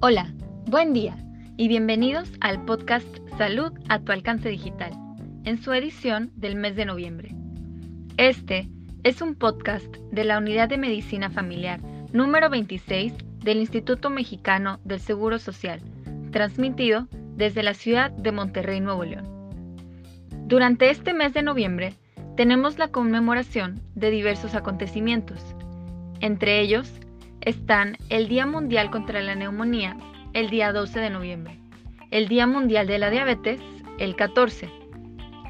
Hola, buen día y bienvenidos al podcast Salud a tu alcance digital, en su edición del mes de noviembre. Este es un podcast de la Unidad de Medicina Familiar número 26 del Instituto Mexicano del Seguro Social, transmitido desde la ciudad de Monterrey, Nuevo León. Durante este mes de noviembre tenemos la conmemoración de diversos acontecimientos, entre ellos están el Día Mundial contra la Neumonía, el día 12 de noviembre, el Día Mundial de la Diabetes, el 14,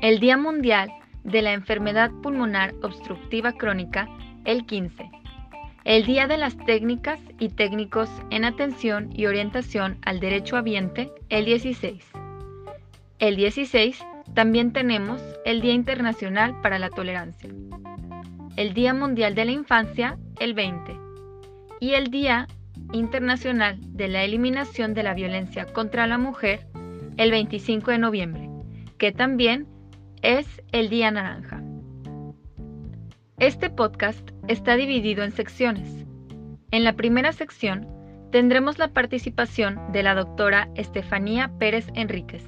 el Día Mundial de la Enfermedad Pulmonar Obstructiva Crónica, el 15, el Día de las Técnicas y Técnicos en Atención y Orientación al Derecho Ambiente, el 16. El 16 también tenemos el Día Internacional para la Tolerancia, el Día Mundial de la Infancia, el 20 y el Día Internacional de la Eliminación de la Violencia contra la Mujer el 25 de noviembre, que también es el Día Naranja. Este podcast está dividido en secciones. En la primera sección tendremos la participación de la doctora Estefanía Pérez Enríquez,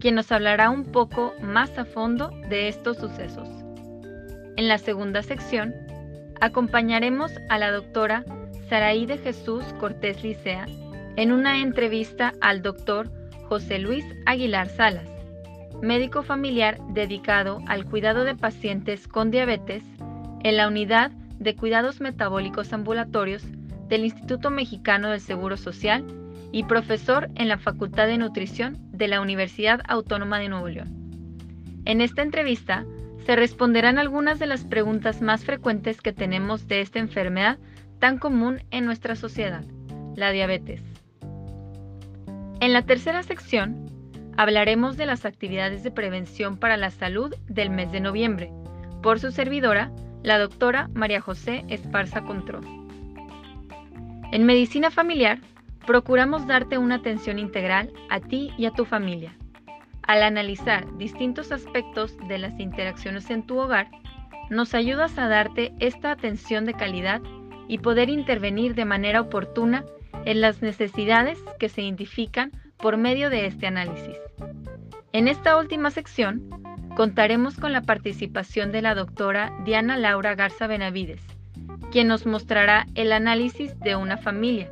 quien nos hablará un poco más a fondo de estos sucesos. En la segunda sección acompañaremos a la doctora Saraí de Jesús Cortés Licea en una entrevista al doctor José Luis Aguilar Salas, médico familiar dedicado al cuidado de pacientes con diabetes en la unidad de cuidados metabólicos ambulatorios del Instituto Mexicano del Seguro Social y profesor en la Facultad de Nutrición de la Universidad Autónoma de Nuevo León. En esta entrevista se responderán algunas de las preguntas más frecuentes que tenemos de esta enfermedad tan común en nuestra sociedad, la diabetes. En la tercera sección hablaremos de las actividades de prevención para la salud del mes de noviembre, por su servidora, la doctora María José Esparza Control. En medicina familiar, procuramos darte una atención integral a ti y a tu familia. Al analizar distintos aspectos de las interacciones en tu hogar, nos ayudas a darte esta atención de calidad y poder intervenir de manera oportuna en las necesidades que se identifican por medio de este análisis. En esta última sección, contaremos con la participación de la doctora Diana Laura Garza Benavides, quien nos mostrará el análisis de una familia,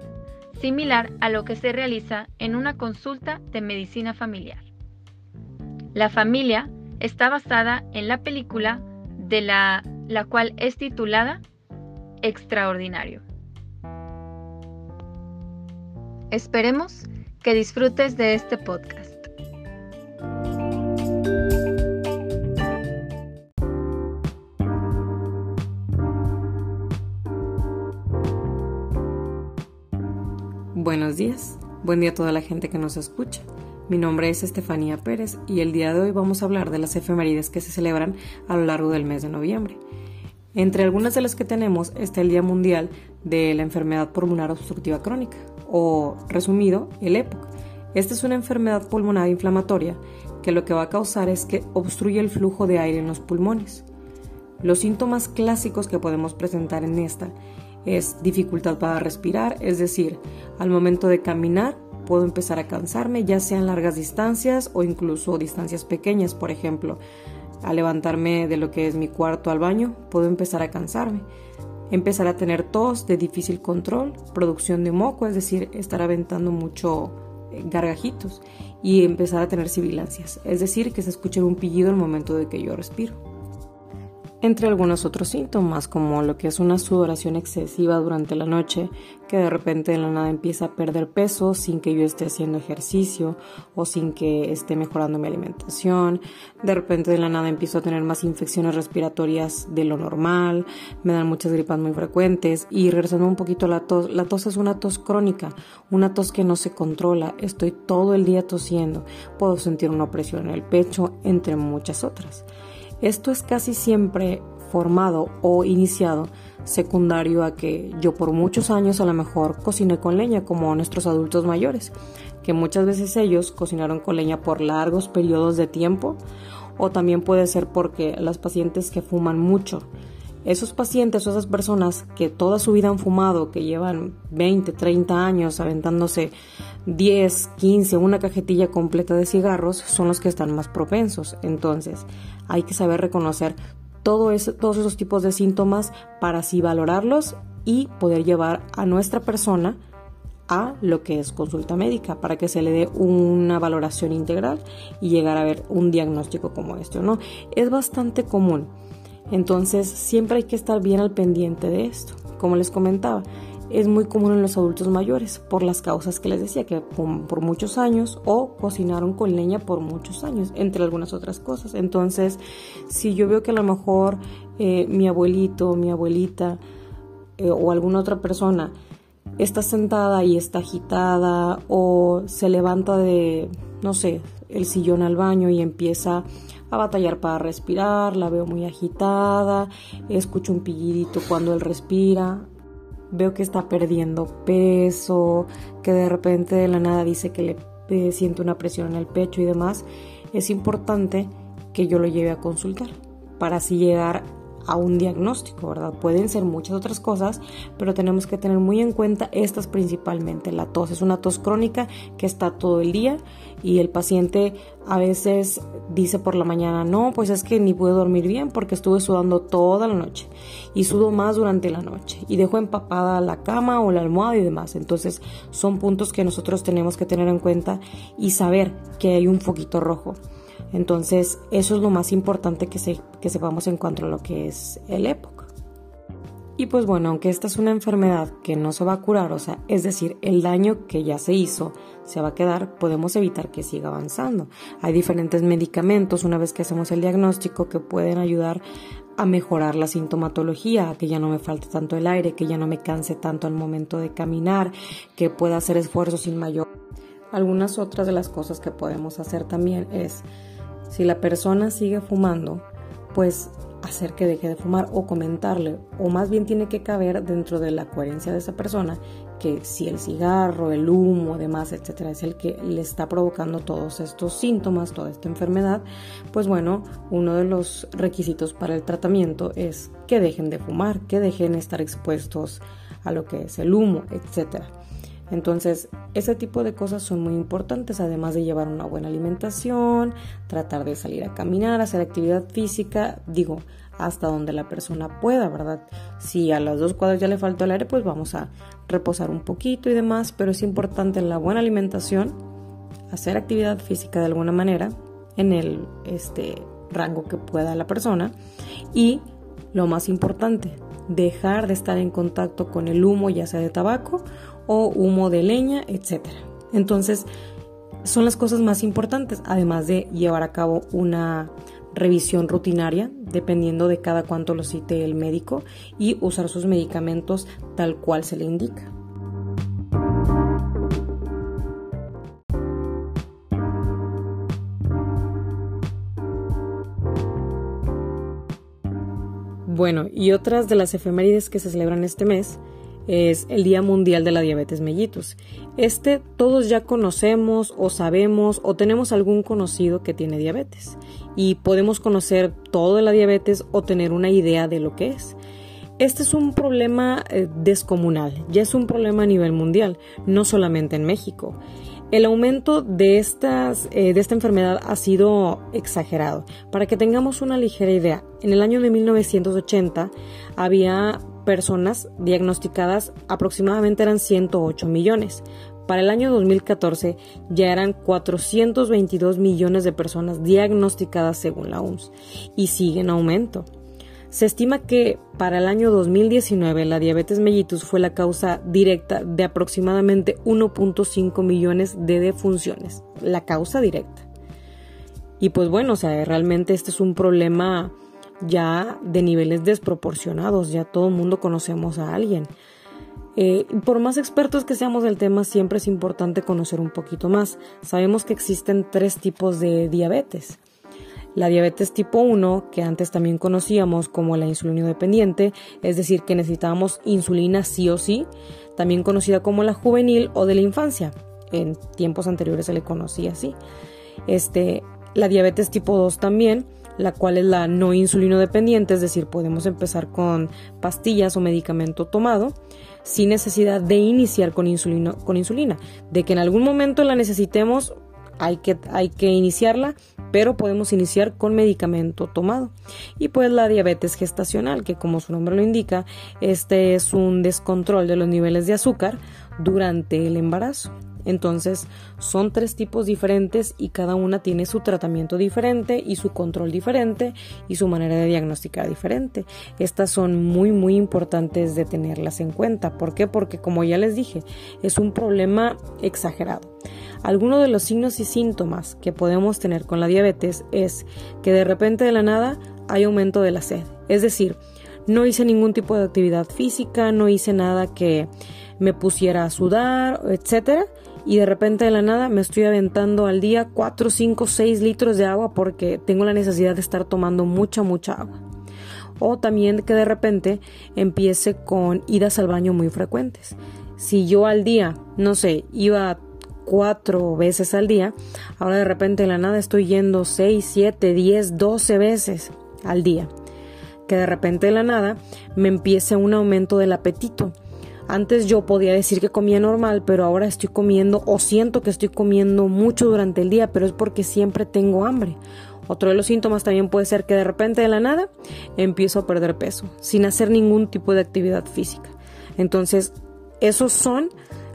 similar a lo que se realiza en una consulta de medicina familiar. La familia está basada en la película de la, la cual es titulada extraordinario. Esperemos que disfrutes de este podcast. Buenos días, buen día a toda la gente que nos escucha. Mi nombre es Estefanía Pérez y el día de hoy vamos a hablar de las efemérides que se celebran a lo largo del mes de noviembre. Entre algunas de las que tenemos está el Día Mundial de la Enfermedad Pulmonar Obstructiva Crónica, o resumido, el EPOC. Esta es una enfermedad pulmonar inflamatoria que lo que va a causar es que obstruye el flujo de aire en los pulmones. Los síntomas clásicos que podemos presentar en esta es dificultad para respirar, es decir, al momento de caminar puedo empezar a cansarme, ya sean largas distancias o incluso distancias pequeñas, por ejemplo, a levantarme de lo que es mi cuarto al baño, puedo empezar a cansarme. Empezar a tener tos de difícil control, producción de moco, es decir, estar aventando mucho eh, gargajitos y empezar a tener sibilancias, es decir, que se escuche un pillido al momento de que yo respiro entre algunos otros síntomas como lo que es una sudoración excesiva durante la noche, que de repente de la nada empieza a perder peso sin que yo esté haciendo ejercicio o sin que esté mejorando mi alimentación, de repente de la nada empiezo a tener más infecciones respiratorias de lo normal, me dan muchas gripas muy frecuentes. Y regresando un poquito a la tos, la tos es una tos crónica, una tos que no se controla, estoy todo el día tosiendo, puedo sentir una opresión en el pecho, entre muchas otras. Esto es casi siempre formado o iniciado secundario a que yo por muchos años a lo mejor cociné con leña como nuestros adultos mayores, que muchas veces ellos cocinaron con leña por largos periodos de tiempo o también puede ser porque las pacientes que fuman mucho esos pacientes o esas personas que toda su vida han fumado, que llevan 20, 30 años aventándose 10, 15, una cajetilla completa de cigarros, son los que están más propensos. Entonces, hay que saber reconocer todo todos esos tipos de síntomas para así valorarlos y poder llevar a nuestra persona a lo que es consulta médica para que se le dé una valoración integral y llegar a ver un diagnóstico como este, ¿no? Es bastante común entonces siempre hay que estar bien al pendiente de esto. Como les comentaba, es muy común en los adultos mayores por las causas que les decía, que por, muchos años o cocinaron con leña por muchos años, entre algunas otras cosas. Entonces, si yo veo que a lo mejor eh, mi abuelito, mi abuelita eh, o alguna otra persona está sentada y está agitada o se levanta de, no sé, el sillón al baño y empieza a batallar para respirar, la veo muy agitada, escucho un pillidito cuando él respira, veo que está perdiendo peso, que de repente de la nada dice que le eh, siente una presión en el pecho y demás, es importante que yo lo lleve a consultar para así llegar a un diagnóstico, ¿verdad? Pueden ser muchas otras cosas, pero tenemos que tener muy en cuenta estas principalmente. La tos es una tos crónica que está todo el día y el paciente a veces dice por la mañana, no, pues es que ni pude dormir bien porque estuve sudando toda la noche y sudo más durante la noche y dejo empapada la cama o la almohada y demás. Entonces son puntos que nosotros tenemos que tener en cuenta y saber que hay un foquito rojo. Entonces, eso es lo más importante que, se, que sepamos en cuanto a lo que es el EPOC. Y pues bueno, aunque esta es una enfermedad que no se va a curar, o sea, es decir, el daño que ya se hizo se va a quedar, podemos evitar que siga avanzando. Hay diferentes medicamentos una vez que hacemos el diagnóstico que pueden ayudar a mejorar la sintomatología, que ya no me falte tanto el aire, que ya no me canse tanto al momento de caminar, que pueda hacer esfuerzos sin mayor. Algunas otras de las cosas que podemos hacer también es si la persona sigue fumando, pues hacer que deje de fumar o comentarle, o más bien tiene que caber dentro de la coherencia de esa persona que si el cigarro, el humo, demás, etcétera, es el que le está provocando todos estos síntomas, toda esta enfermedad, pues bueno, uno de los requisitos para el tratamiento es que dejen de fumar, que dejen de estar expuestos a lo que es el humo, etcétera. Entonces, ese tipo de cosas son muy importantes, además de llevar una buena alimentación, tratar de salir a caminar, hacer actividad física, digo, hasta donde la persona pueda, ¿verdad? Si a las dos cuadras ya le falta el aire, pues vamos a reposar un poquito y demás, pero es importante la buena alimentación, hacer actividad física de alguna manera en el este rango que pueda la persona y lo más importante, dejar de estar en contacto con el humo, ya sea de tabaco o humo de leña, etc. Entonces, son las cosas más importantes, además de llevar a cabo una revisión rutinaria, dependiendo de cada cuánto lo cite el médico, y usar sus medicamentos tal cual se le indica. Bueno, y otras de las efemérides que se celebran este mes es el Día Mundial de la Diabetes Mellitus. Este todos ya conocemos o sabemos o tenemos algún conocido que tiene diabetes y podemos conocer todo de la diabetes o tener una idea de lo que es. Este es un problema eh, descomunal, ya es un problema a nivel mundial, no solamente en México. El aumento de, estas, eh, de esta enfermedad ha sido exagerado. Para que tengamos una ligera idea, en el año de 1980 había personas diagnosticadas, aproximadamente eran 108 millones. Para el año 2014 ya eran 422 millones de personas diagnosticadas según la OMS y sigue en aumento. Se estima que para el año 2019 la diabetes mellitus fue la causa directa de aproximadamente 1.5 millones de defunciones, la causa directa. Y pues bueno, o sea, realmente este es un problema ya de niveles desproporcionados, ya todo el mundo conocemos a alguien. Eh, por más expertos que seamos del tema, siempre es importante conocer un poquito más. Sabemos que existen tres tipos de diabetes. La diabetes tipo 1, que antes también conocíamos como la insulino dependiente, es decir, que necesitábamos insulina sí o sí, también conocida como la juvenil o de la infancia. En tiempos anteriores se le conocía así. Este, la diabetes tipo 2 también, la cual es la no insulino dependiente, es decir, podemos empezar con pastillas o medicamento tomado sin necesidad de iniciar con, con insulina, de que en algún momento la necesitemos, hay que, hay que iniciarla, pero podemos iniciar con medicamento tomado. Y pues la diabetes gestacional, que como su nombre lo indica, este es un descontrol de los niveles de azúcar durante el embarazo. Entonces son tres tipos diferentes y cada una tiene su tratamiento diferente y su control diferente y su manera de diagnosticar diferente. Estas son muy muy importantes de tenerlas en cuenta. ¿Por qué? Porque como ya les dije, es un problema exagerado. Algunos de los signos y síntomas que podemos tener con la diabetes es que de repente de la nada hay aumento de la sed. Es decir, no hice ningún tipo de actividad física, no hice nada que me pusiera a sudar, etcétera, y de repente de la nada me estoy aventando al día 4, 5, 6 litros de agua porque tengo la necesidad de estar tomando mucha, mucha agua. O también que de repente empiece con idas al baño muy frecuentes. Si yo al día, no sé, iba cuatro veces al día, ahora de repente de la nada estoy yendo 6, 7, 10, 12 veces al día. Que de repente de la nada me empiece un aumento del apetito. Antes yo podía decir que comía normal, pero ahora estoy comiendo o siento que estoy comiendo mucho durante el día, pero es porque siempre tengo hambre. Otro de los síntomas también puede ser que de repente de la nada empiezo a perder peso, sin hacer ningún tipo de actividad física. Entonces, esos son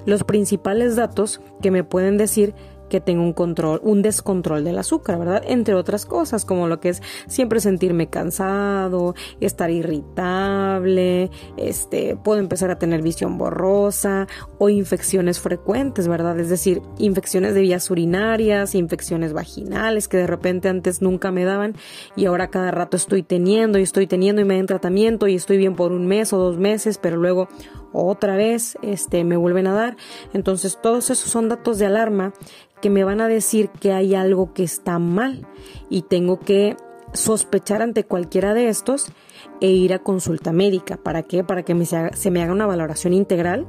los principales datos que me pueden decir que tengo un control, un descontrol del azúcar, ¿verdad? Entre otras cosas, como lo que es siempre sentirme cansado, estar irritable, este, puedo empezar a tener visión borrosa o infecciones frecuentes, ¿verdad? Es decir, infecciones de vías urinarias, infecciones vaginales que de repente antes nunca me daban y ahora cada rato estoy teniendo y estoy teniendo y me den tratamiento y estoy bien por un mes o dos meses, pero luego otra vez este me vuelven a dar. Entonces, todos esos son datos de alarma que me van a decir que hay algo que está mal y tengo que sospechar ante cualquiera de estos e ir a consulta médica. ¿Para qué? Para que se, me haga una valoración integral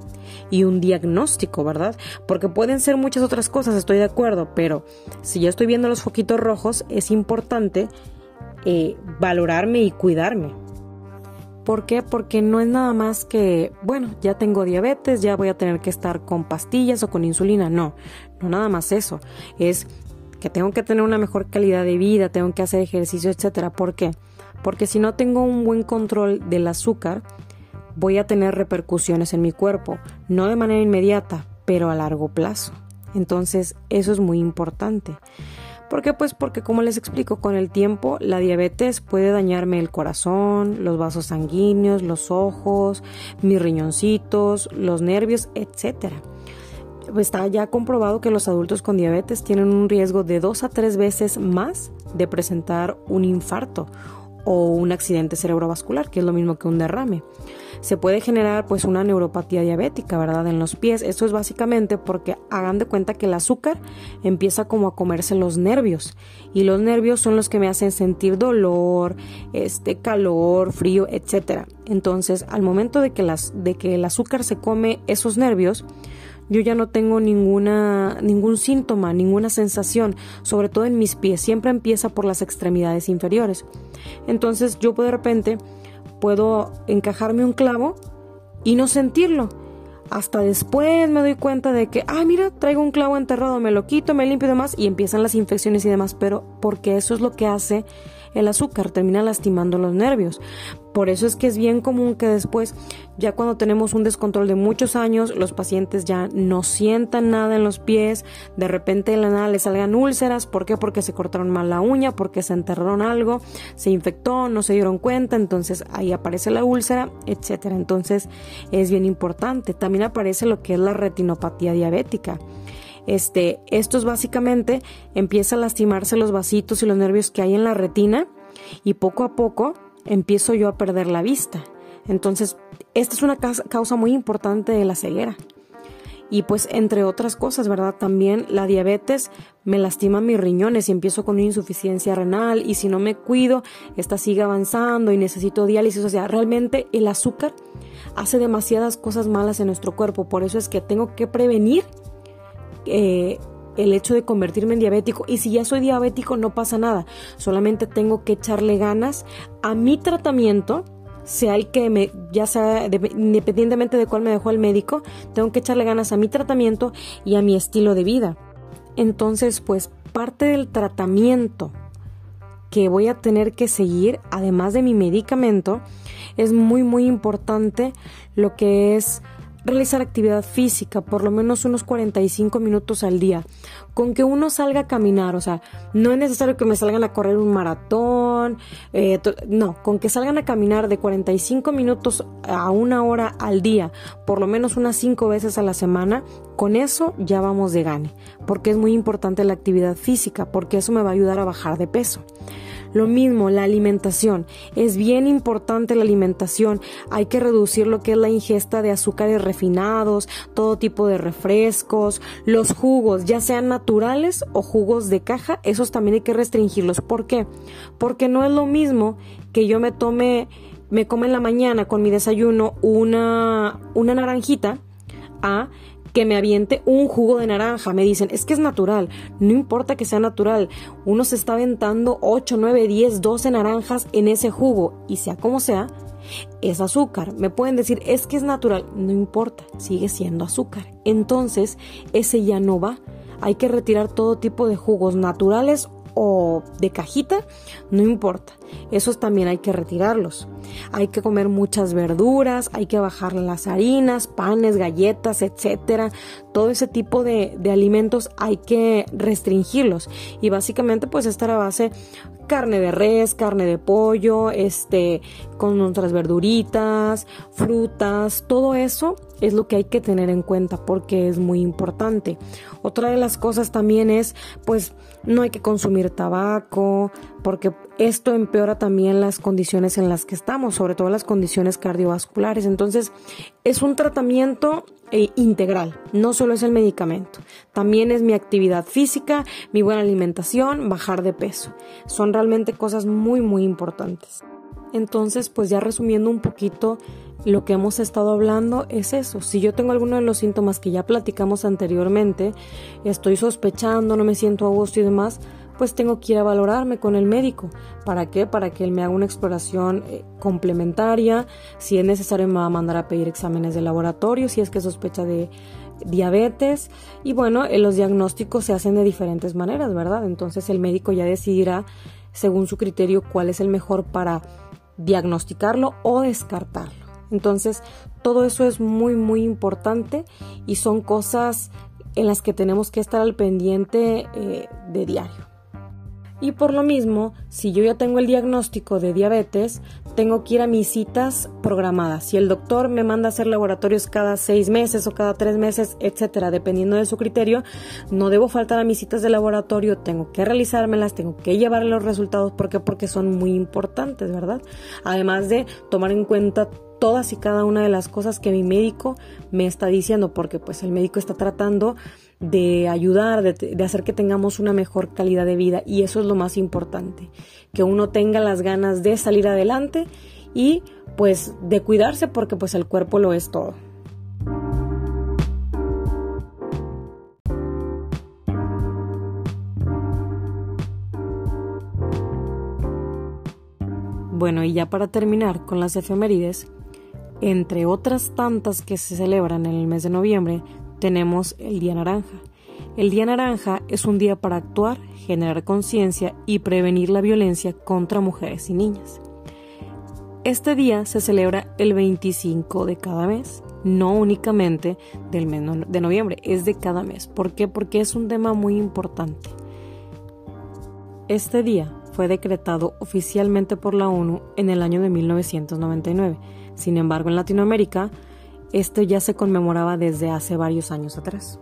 y un diagnóstico, ¿verdad? Porque pueden ser muchas otras cosas, estoy de acuerdo, pero si yo estoy viendo los foquitos rojos, es importante eh, valorarme y cuidarme. ¿Por qué? Porque no es nada más que, bueno, ya tengo diabetes, ya voy a tener que estar con pastillas o con insulina. No, no nada más eso. Es que tengo que tener una mejor calidad de vida, tengo que hacer ejercicio, etcétera. ¿Por qué? Porque si no tengo un buen control del azúcar, voy a tener repercusiones en mi cuerpo, no de manera inmediata, pero a largo plazo. Entonces, eso es muy importante. ¿Por qué? Pues porque como les explico, con el tiempo la diabetes puede dañarme el corazón, los vasos sanguíneos, los ojos, mis riñoncitos, los nervios, etc. Está ya comprobado que los adultos con diabetes tienen un riesgo de dos a tres veces más de presentar un infarto o un accidente cerebrovascular, que es lo mismo que un derrame. Se puede generar pues una neuropatía diabética, ¿verdad? En los pies. Esto es básicamente porque hagan de cuenta que el azúcar empieza como a comerse los nervios y los nervios son los que me hacen sentir dolor, este calor, frío, etcétera. Entonces, al momento de que las de que el azúcar se come esos nervios, yo ya no tengo ninguna, ningún síntoma, ninguna sensación, sobre todo en mis pies, siempre empieza por las extremidades inferiores. Entonces yo de repente puedo encajarme un clavo y no sentirlo. Hasta después me doy cuenta de que, ah, mira, traigo un clavo enterrado, me lo quito, me limpio y demás, y empiezan las infecciones y demás, pero porque eso es lo que hace el azúcar, termina lastimando los nervios. Por eso es que es bien común que después, ya cuando tenemos un descontrol de muchos años, los pacientes ya no sientan nada en los pies, de repente en la nada les salgan úlceras, ¿por qué? Porque se cortaron mal la uña, porque se enterraron algo, se infectó, no se dieron cuenta, entonces ahí aparece la úlcera, etcétera. Entonces es bien importante. También aparece lo que es la retinopatía diabética. Este, estos básicamente empieza a lastimarse los vasitos y los nervios que hay en la retina y poco a poco empiezo yo a perder la vista. Entonces, esta es una causa muy importante de la ceguera. Y pues entre otras cosas, ¿verdad? También la diabetes me lastima mis riñones y empiezo con una insuficiencia renal y si no me cuido, esta sigue avanzando y necesito diálisis. O sea, realmente el azúcar hace demasiadas cosas malas en nuestro cuerpo. Por eso es que tengo que prevenir eh, el hecho de convertirme en diabético y si ya soy diabético no pasa nada, solamente tengo que echarle ganas a mi tratamiento sea el que me, ya sea independientemente de cuál me dejó el médico, tengo que echarle ganas a mi tratamiento y a mi estilo de vida. Entonces, pues parte del tratamiento que voy a tener que seguir, además de mi medicamento, es muy, muy importante lo que es realizar actividad física, por lo menos unos 45 minutos al día. Con que uno salga a caminar, o sea, no es necesario que me salgan a correr un maratón, eh, no, con que salgan a caminar de 45 minutos a una hora al día, por lo menos unas 5 veces a la semana, con eso ya vamos de gane, porque es muy importante la actividad física, porque eso me va a ayudar a bajar de peso. Lo mismo, la alimentación. Es bien importante la alimentación. Hay que reducir lo que es la ingesta de azúcares refinados, todo tipo de refrescos, los jugos, ya sean naturales o jugos de caja, esos también hay que restringirlos. ¿Por qué? Porque no es lo mismo que yo me tome, me come en la mañana con mi desayuno una, una naranjita a que me aviente un jugo de naranja. Me dicen, es que es natural. No importa que sea natural. Uno se está aventando 8, 9, 10, 12 naranjas en ese jugo. Y sea como sea, es azúcar. Me pueden decir, es que es natural. No importa, sigue siendo azúcar. Entonces, ese ya no va. Hay que retirar todo tipo de jugos naturales o de cajita, no importa. Esos también hay que retirarlos. Hay que comer muchas verduras, hay que bajar las harinas, panes, galletas, etcétera. Todo ese tipo de, de alimentos hay que restringirlos. Y básicamente pues estar a base carne de res, carne de pollo, este, con otras verduritas, frutas, todo eso es lo que hay que tener en cuenta porque es muy importante. Otra de las cosas también es, pues, no hay que consumir tabaco porque esto empeora también las condiciones en las que estamos, sobre todo las condiciones cardiovasculares. Entonces, es un tratamiento eh, integral, no solo es el medicamento, también es mi actividad física, mi buena alimentación, bajar de peso. Son realmente cosas muy, muy importantes. Entonces, pues ya resumiendo un poquito lo que hemos estado hablando es eso. Si yo tengo alguno de los síntomas que ya platicamos anteriormente, estoy sospechando, no me siento a gusto y demás, pues tengo que ir a valorarme con el médico. ¿Para qué? Para que él me haga una exploración eh, complementaria. Si es necesario me va a mandar a pedir exámenes de laboratorio, si es que sospecha de diabetes. Y bueno, eh, los diagnósticos se hacen de diferentes maneras, ¿verdad? Entonces el médico ya decidirá, según su criterio, cuál es el mejor para diagnosticarlo o descartarlo. Entonces, todo eso es muy, muy importante y son cosas en las que tenemos que estar al pendiente eh, de diario. Y por lo mismo, si yo ya tengo el diagnóstico de diabetes, tengo que ir a mis citas programadas. Si el doctor me manda a hacer laboratorios cada seis meses o cada tres meses, etcétera, dependiendo de su criterio, no debo faltar a mis citas de laboratorio, tengo que realizármelas, tengo que llevar los resultados. ¿Por qué? Porque son muy importantes, ¿verdad? Además de tomar en cuenta todas y cada una de las cosas que mi médico me está diciendo, porque pues el médico está tratando de ayudar, de, hacer que tengamos una mejor calidad de vida y eso es lo más importante, que uno tenga las ganas de salir adelante y pues de cuidarse porque pues el cuerpo lo es todo. Bueno, y ya para terminar con las efemérides, entre otras tantas que se celebran en el mes de noviembre, tenemos el Día Naranja. El Día Naranja es un día para actuar, generar conciencia y prevenir la violencia contra mujeres y niñas. Este día se celebra el 25 de cada mes, no únicamente del mes de noviembre, es de cada mes. ¿Por qué? Porque es un tema muy importante. Este día fue decretado oficialmente por la ONU en el año de 1999. Sin embargo, en Latinoamérica este ya se conmemoraba desde hace varios años atrás.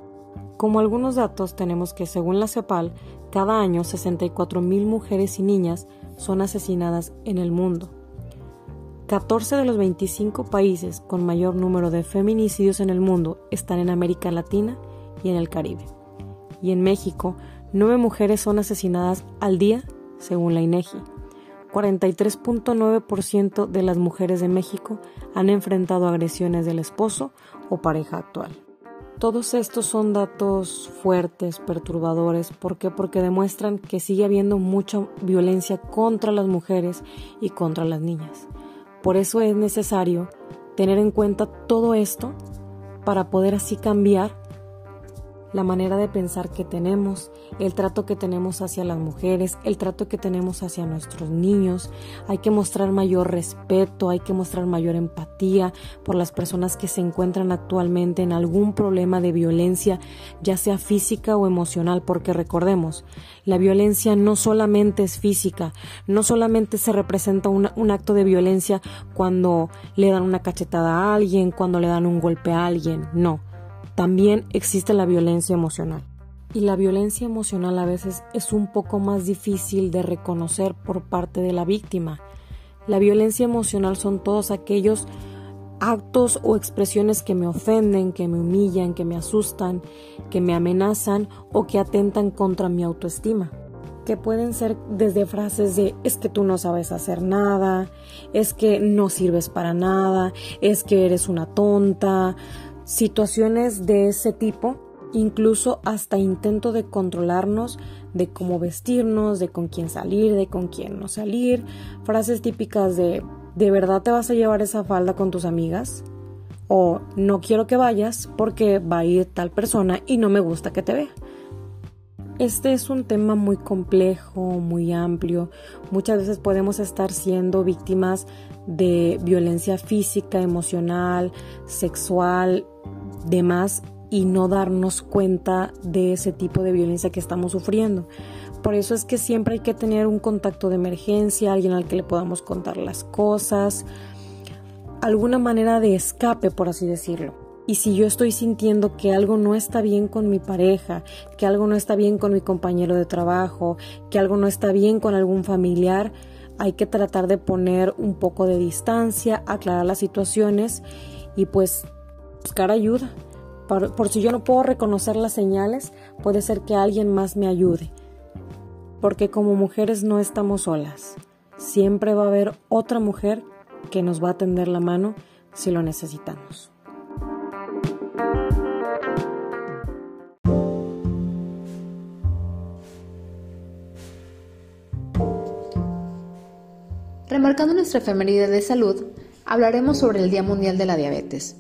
Como algunos datos tenemos que según la CEPAL, cada año 64 mil mujeres y niñas son asesinadas en el mundo. 14 de los 25 países con mayor número de feminicidios en el mundo están en América Latina y en el Caribe. Y en México, 9 mujeres son asesinadas al día, según la INEGI. 43.9% de las mujeres de México han enfrentado agresiones del esposo o pareja actual. Todos estos son datos fuertes, perturbadores. ¿Por qué? Porque demuestran que sigue habiendo mucha violencia contra las mujeres y contra las niñas. Por eso es necesario tener en cuenta todo esto para poder así cambiar la manera de pensar que tenemos, el trato que tenemos hacia las mujeres, el trato que tenemos hacia nuestros niños. Hay que mostrar mayor respeto, hay que mostrar mayor empatía por las personas que se encuentran actualmente en algún problema de violencia, ya sea física o emocional, porque recordemos, la violencia no solamente es física, no solamente se representa un, acto de violencia cuando le dan una cachetada a alguien, cuando le dan un golpe a alguien, no también existe la violencia emocional. Y la violencia emocional a veces es un poco más difícil de reconocer por parte de la víctima. La violencia emocional son todos aquellos actos o expresiones que me ofenden, que me humillan, que me asustan, que me amenazan o que atentan contra mi autoestima. Que pueden ser desde frases de es que tú no sabes hacer nada, es que no sirves para nada, es que eres una tonta, situaciones de ese tipo, incluso hasta intento de controlarnos de cómo vestirnos, de con quién salir, de con quién no salir, frases típicas de ¿de verdad te vas a llevar esa falda con tus amigas? o no quiero que vayas porque va a ir tal persona y no me gusta que te vea. Este es un tema muy complejo, muy amplio. Muchas veces podemos estar siendo víctimas de violencia física, emocional, sexual, demás y no darnos cuenta de ese tipo de violencia que estamos sufriendo. Por eso es que siempre hay que tener un contacto de emergencia, alguien al que le podamos contar las cosas, alguna manera de escape, por así decirlo. Y si yo estoy sintiendo que algo no está bien con mi pareja, que algo no está bien con mi compañero de trabajo, que algo no está bien con algún familiar, hay que tratar de poner un poco de distancia, aclarar las situaciones y pues buscar ayuda. Por, si yo no puedo reconocer las señales, puede ser que alguien más me ayude. Porque como mujeres no estamos solas. Siempre va a haber otra mujer que nos va a tender la mano si lo necesitamos. Remarcando nuestra efeméride de salud, hablaremos sobre el Día Mundial de la Diabetes.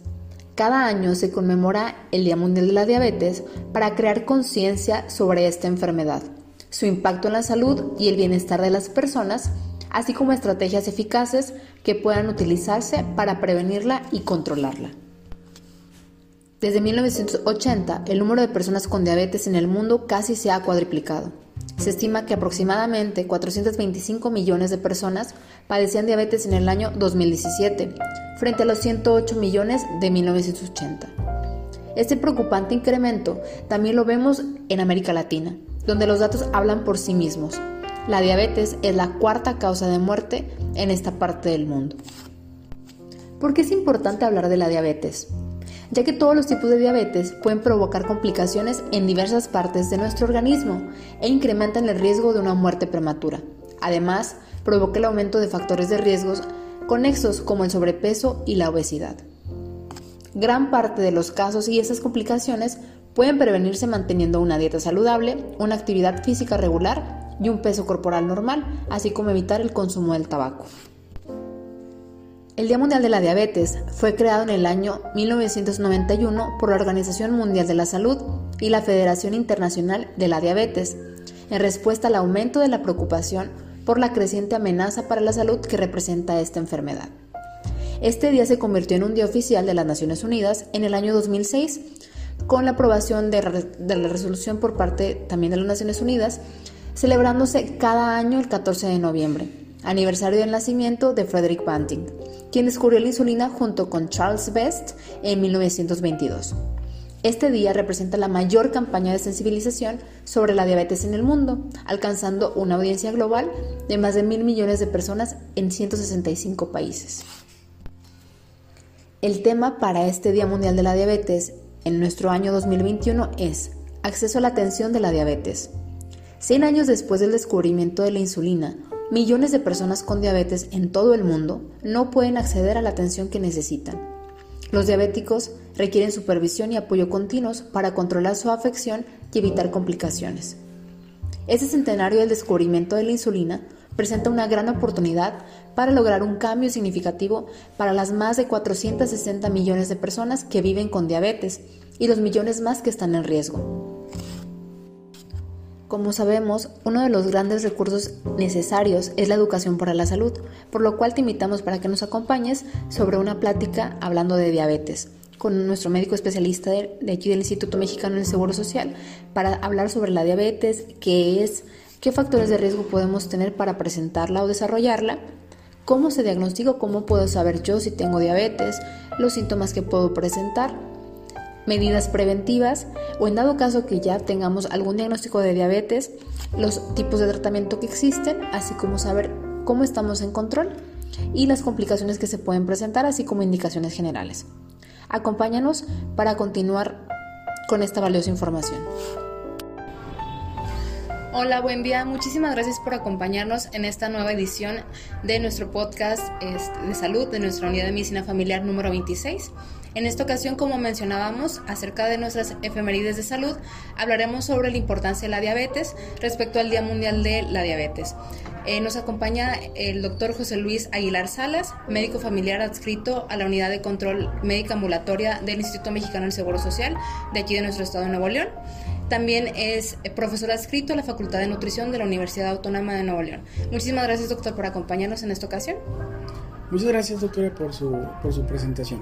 Cada año se conmemora el Día Mundial de la Diabetes para crear conciencia sobre esta enfermedad, su impacto en la salud y el bienestar de las personas, así como estrategias eficaces que puedan utilizarse para prevenirla y controlarla. Desde 1980, el número de personas con diabetes en el mundo casi se ha cuadriplicado. Se estima que aproximadamente 425 millones de personas padecían diabetes en el año 2017, frente a los 108 millones de 1980. Este preocupante incremento también lo vemos en América Latina, donde los datos hablan por sí mismos. La diabetes es la cuarta causa de muerte en esta parte del mundo. ¿Por qué es importante hablar de la diabetes? Ya que todos los tipos de diabetes pueden provocar complicaciones en diversas partes de nuestro organismo e incrementan el riesgo de una muerte prematura. Además, provoca el aumento de factores de riesgos conexos como el sobrepeso y la obesidad. Gran parte de los casos y estas complicaciones pueden prevenirse manteniendo una dieta saludable, una actividad física regular y un peso corporal normal, así como evitar el consumo del tabaco. El Día Mundial de la Diabetes fue creado en el año 1991 por la Organización Mundial de la Salud y la Federación Internacional de la Diabetes, en respuesta al aumento de la preocupación por la creciente amenaza para la salud que representa esta enfermedad. Este día se convirtió en un día oficial de las Naciones Unidas en el año 2006, con la aprobación de, la resolución por parte también de las Naciones Unidas, celebrándose cada año el 14 de noviembre, aniversario del nacimiento de Frederick Banting, quien descubrió la insulina junto con Charles Best en 1922. Este día representa la mayor campaña de sensibilización sobre la diabetes en el mundo, alcanzando una audiencia global de más de mil millones de personas en 165 países. El tema para este Día Mundial de la Diabetes en nuestro año 2021 es acceso a la atención de la diabetes. 100 años después del descubrimiento de la insulina, millones de personas con diabetes en todo el mundo no pueden acceder a la atención que necesitan. Los diabéticos requieren supervisión y apoyo continuos para controlar su afección y evitar complicaciones. Este centenario del descubrimiento de la insulina presenta una gran oportunidad para lograr un cambio significativo para las más de 460 millones de personas que viven con diabetes y los millones más que están en riesgo. Como sabemos, uno de los grandes recursos necesarios es la educación para la salud, por lo cual te invitamos para que nos acompañes sobre una plática hablando de diabetes con nuestro médico especialista de, aquí del Instituto Mexicano del Seguro Social para hablar sobre la diabetes, qué es, qué factores de riesgo podemos tener para presentarla o desarrollarla, cómo se diagnostica, cómo puedo saber yo si tengo diabetes, los síntomas que puedo presentar, medidas preventivas o en dado caso que ya tengamos algún diagnóstico de diabetes, los tipos de tratamiento que existen, así como saber cómo estamos en control y las complicaciones que se pueden presentar, así como indicaciones generales. Acompáñanos para continuar con esta valiosa información. Hola, buen día. Muchísimas gracias por acompañarnos en esta nueva edición de nuestro podcast este, de salud de nuestra unidad de medicina familiar número 26. En esta ocasión, como mencionábamos, acerca de nuestras efemérides de salud, hablaremos sobre la importancia de la diabetes respecto al Día Mundial de la Diabetes. Eh, nos acompaña el doctor José Luis Aguilar Salas, médico familiar adscrito a la Unidad de Control Médica Ambulatoria del Instituto Mexicano del Seguro Social de aquí de nuestro estado de Nuevo León. También es profesor adscrito a la Facultad de Nutrición de la Universidad Autónoma de Nuevo León. Muchísimas gracias, doctor, por acompañarnos en esta ocasión. Muchas gracias, doctora, por su, por su presentación.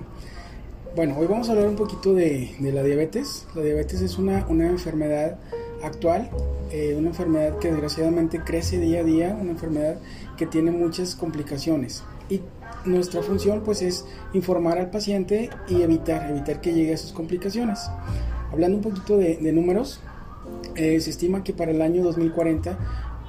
Bueno, hoy vamos a hablar un poquito de, la diabetes. La diabetes es una, una enfermedad actual, eh, una enfermedad que desgraciadamente crece día a día, una enfermedad que tiene muchas complicaciones. Y nuestra función pues es informar al paciente y evitar, evitar que llegue a esas complicaciones. Hablando un poquito de, números, eh, se estima que para el año 2040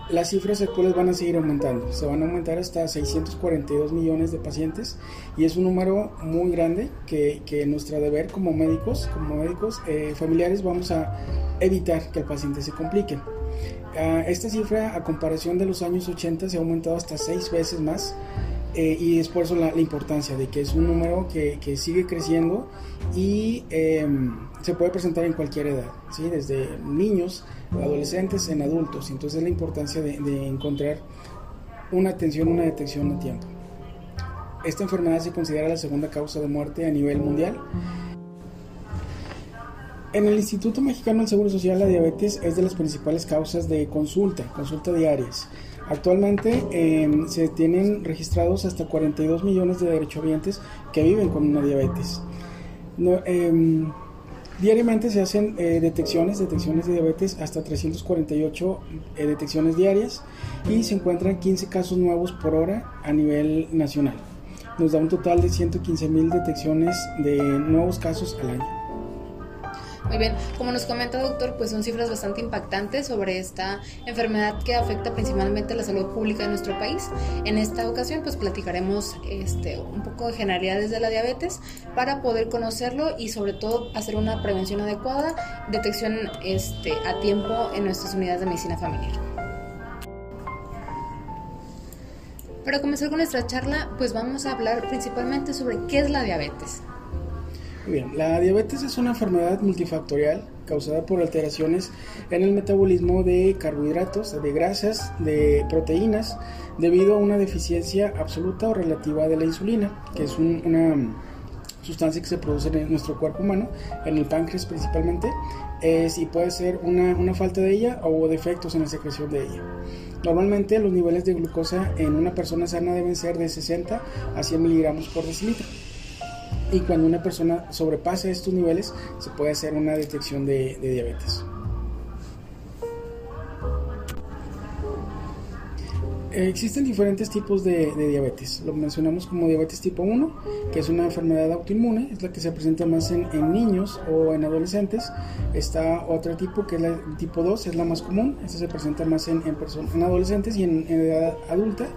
las cifras actuales van a seguir aumentando. Se van a aumentar hasta 642 millones de pacientes y es un número muy grande que, que nuestro deber como médicos, como médicos eh, familiares, vamos a evitar que el paciente se complique. Ah, esta cifra, a comparación de los años 80, se ha aumentado hasta seis veces más. Eh, y es por eso la, importancia de que es un número que, que sigue creciendo y em, se puede presentar en cualquier edad, ¿sí? desde niños, adolescentes, en adultos. Entonces la importancia de, de encontrar una atención, una detección a tiempo. Esta enfermedad se considera la segunda causa de muerte a nivel mundial en el Instituto Mexicano del Seguro Social, la diabetes es de las principales causas de consulta, consulta diarias. Actualmente em, se tienen registrados hasta 42 millones de derechohabientes que viven con una diabetes. Em, diariamente se hacen eh, detecciones, detecciones de diabetes, hasta 348 eh, detecciones diarias y se encuentran 15 casos nuevos por hora a nivel nacional. Nos da un total de 115 mil detecciones de nuevos casos al año. Muy bien, como nos comenta doctor, pues son cifras bastante impactantes sobre esta enfermedad que afecta principalmente la salud pública de nuestro país. En esta ocasión pues platicaremos este, un poco de generalidades de la diabetes para poder conocerlo y sobre todo hacer una prevención adecuada, detección este, a tiempo en nuestras unidades de medicina familiar. Para comenzar con nuestra charla, pues vamos a hablar principalmente sobre qué es la diabetes. Bien, la diabetes es una enfermedad multifactorial causada por alteraciones en el metabolismo de carbohidratos, de grasas, de proteínas, debido a una deficiencia absoluta o relativa de la insulina, que es una sustancia que se produce en nuestro cuerpo humano, en el páncreas principalmente, es, y puede ser una, una falta de ella o defectos en la secreción de ella. Normalmente los niveles de glucosa en una persona sana deben ser de 60 a 100 miligramos por decilitro y cuando una persona sobrepasa estos niveles se puede hacer una detección de, diabetes. Existen diferentes tipos de, diabetes. Lo mencionamos como diabetes tipo 1, que es una enfermedad autoinmune, es la que se presenta más en, niños o en adolescentes. Está otro tipo, que es la tipo 2, es la más común, esta se presenta más en, en, adolescentes y en, edad adulta.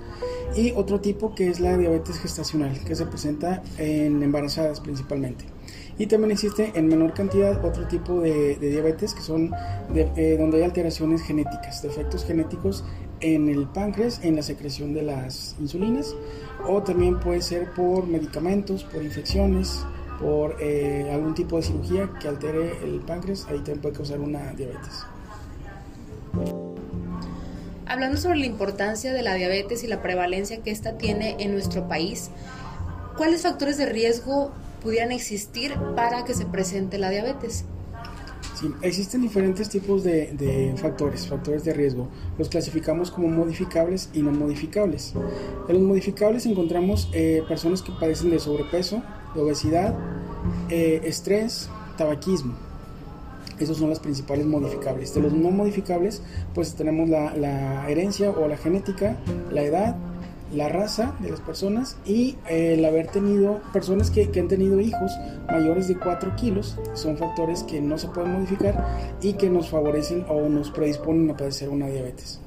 Y otro tipo que es la diabetes gestacional, que se presenta en embarazadas principalmente. Y también existe en menor cantidad otro tipo de, diabetes que son eh, donde hay alteraciones genéticas, defectos genéticos en el páncreas, en la secreción de las insulinas, o también puede ser por medicamentos, por infecciones, por eh, algún tipo de cirugía que altere el páncreas, ahí también puede causar una diabetes. Hablando sobre la importancia de la diabetes y la prevalencia que ésta tiene en nuestro país, ¿cuáles factores de riesgo pudieran existir para que se presente la diabetes? Existen diferentes tipos de, factores, factores de riesgo. Los clasificamos como modificables y no modificables. En los modificables encontramos eh, personas que padecen de sobrepeso, de obesidad, eh, estrés, tabaquismo. Esos son los principales modificables. De los no modificables, pues tenemos la herencia o la genética, la edad, la raza de las personas y el haber tenido personas que, han tenido hijos mayores de 4 kilos son factores que no se pueden modificar y que nos favorecen o nos predisponen a padecer una diabetes.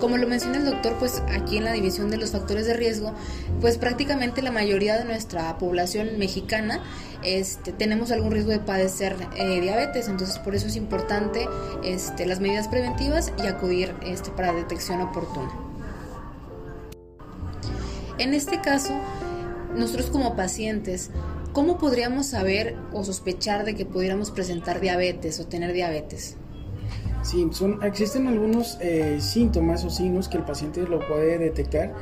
Como lo menciona el doctor, pues aquí en la división de los factores de riesgo, pues prácticamente la mayoría de nuestra población mexicana este, tenemos algún riesgo de padecer eh, diabetes, entonces por eso es importante este, las medidas preventivas y acudir este, para detección oportuna. En este caso, nosotros como pacientes, ¿cómo podríamos saber o sospechar de que pudiéramos presentar diabetes o tener diabetes? Sí, son, existen algunos eh, síntomas o signos que el paciente lo puede detectar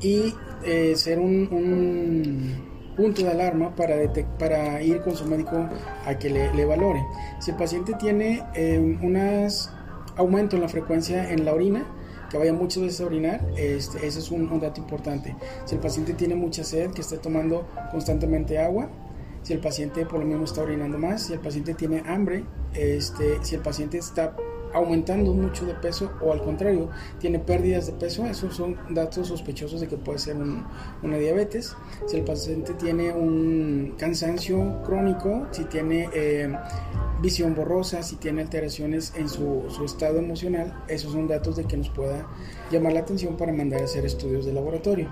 y eh, ser un, punto de alarma para, para ir con su médico a que le, valore. Si el paciente tiene eh, un aumento en la frecuencia en la orina, que vaya muchas veces a orinar, este, ese es un, dato importante. Si el paciente tiene mucha sed, que esté tomando constantemente agua, si el paciente por lo mismo está orinando más, si el paciente tiene hambre, este, si el paciente está aumentando mucho de peso o al contrario, tiene pérdidas de peso, esos son datos sospechosos de que puede ser una diabetes. Si el paciente tiene un cansancio crónico, si tiene eh, visión borrosa, si tiene alteraciones en su, su, estado emocional, esos son datos de que nos pueda llamar la atención para mandar a hacer estudios de laboratorio.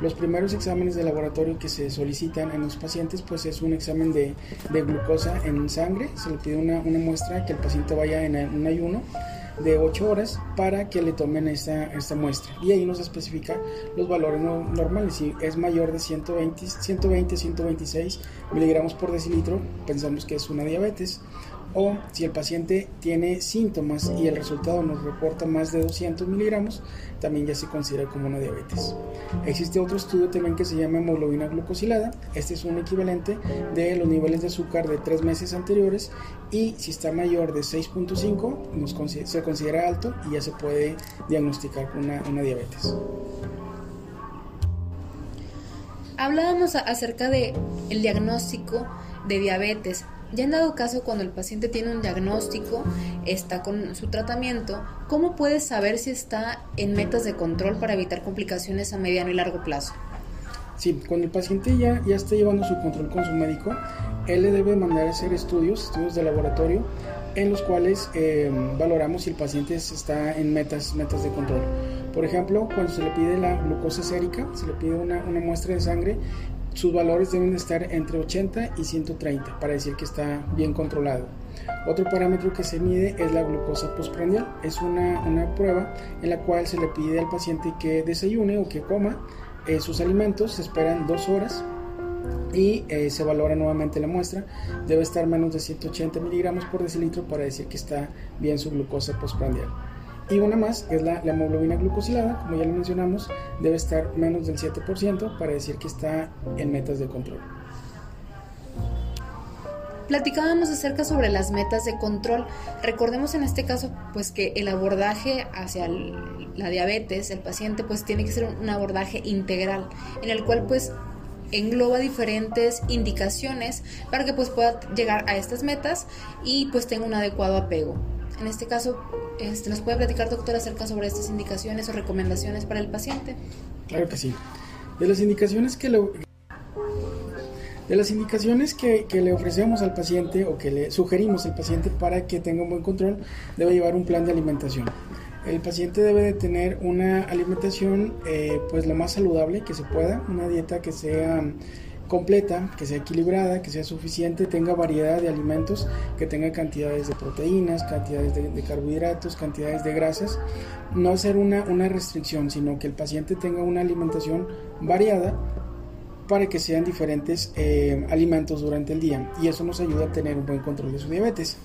Los primeros exámenes de laboratorio que se solicitan en los pacientes pues es un examen de, glucosa en sangre, se le pide una, muestra que el paciente vaya en un ayuno de 8 horas para que le tomen esta muestra. Y ahí nos especifica los valores normales. Si es mayor de 120 120 126 miligramos por decilitro pensamos que es una diabetes o si el paciente tiene síntomas y el resultado nos reporta más de 200 miligramos, también ya se considera como una diabetes. Existe otro estudio también que se llama hemoglobina glucosilada. Este es un equivalente de los niveles de azúcar de tres meses anteriores y si está mayor de 6.5 se considera alto y ya se puede diagnosticar una, una diabetes. Hablábamos acerca de el diagnóstico de diabetes, ya en dado caso, cuando el paciente tiene un diagnóstico, está con su tratamiento, ¿cómo puede saber si está en metas de control para evitar complicaciones a mediano y largo plazo? Sí, cuando el paciente ya, ya está llevando su control con su médico, él le debe mandar a hacer estudios, estudios de laboratorio, en los cuales eh, valoramos si el paciente está en metas, metas de control. Por ejemplo, cuando se le pide la glucosa sérica, se le pide una, una muestra de sangre, sus valores deben estar entre 80 y 130 para decir que está bien controlado. Otro parámetro que se mide es la glucosa postprandial. Es una, una prueba en la cual se le pide al paciente que desayune o que coma eh, sus alimentos. Se esperan dos horas y eh, se valora nuevamente la muestra. Debe estar menos de 180 miligramos por decilitro para decir que está bien su glucosa postprandial. Y una más, es la, hemoglobina glucosilada, como ya lo mencionamos, debe estar menos del 7% para decir que está en metas de control. Platicábamos acerca sobre las metas de control. Recordemos en este caso pues que el abordaje hacia la diabetes, el paciente pues tiene que ser un abordaje integral en el cual pues engloba diferentes indicaciones para que pues pueda llegar a estas metas y pues tenga un adecuado apego. En este caso, este, ¿nos puede platicar, doctor, acerca sobre estas indicaciones o recomendaciones para el paciente? Claro que sí. De las indicaciones que le, de las indicaciones que, que, le ofrecemos al paciente o que le sugerimos al paciente para que tenga un buen control, debe llevar un plan de alimentación. El paciente debe de tener una alimentación eh, pues lo más saludable que se pueda, una dieta que sea completa, que sea equilibrada, que sea suficiente, tenga variedad de alimentos, que tenga cantidades de proteínas, cantidades de, carbohidratos, cantidades de grasas. No hacer una, una restricción, sino que el paciente tenga una alimentación variada para que sean diferentes eh, alimentos durante el día y eso nos ayuda a tener un buen control de su diabetes.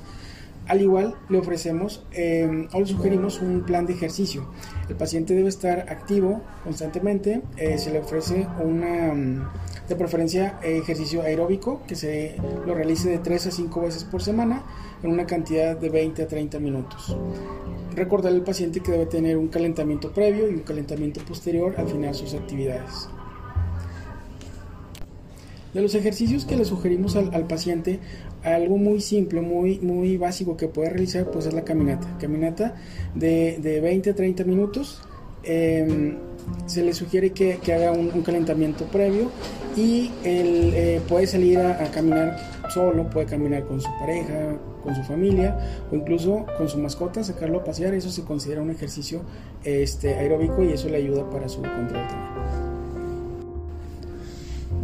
Al igual, le ofrecemos eh, o le sugerimos un plan de ejercicio. El paciente debe estar activo constantemente. Eh, se le ofrece una, mm, de preferencia, ejercicio aeróbico que se lo realice de 3 a 5 veces por semana en una cantidad de 20 a 30 minutos. Recordarle al paciente que debe tener un calentamiento previo y un calentamiento posterior al final sus actividades. De los ejercicios que le sugerimos al, al, paciente, algo muy simple, muy, muy básico que puede realizar, pues es la caminata. Caminata de, de 20 a 30 minutos. Eh, se le sugiere que, que haga un, calentamiento previo y él eh, puede salir a, a, caminar solo, puede caminar con su pareja, con su familia o incluso con su mascota, sacarlo a pasear. Eso se considera un ejercicio este, aeróbico y eso le ayuda para su control también.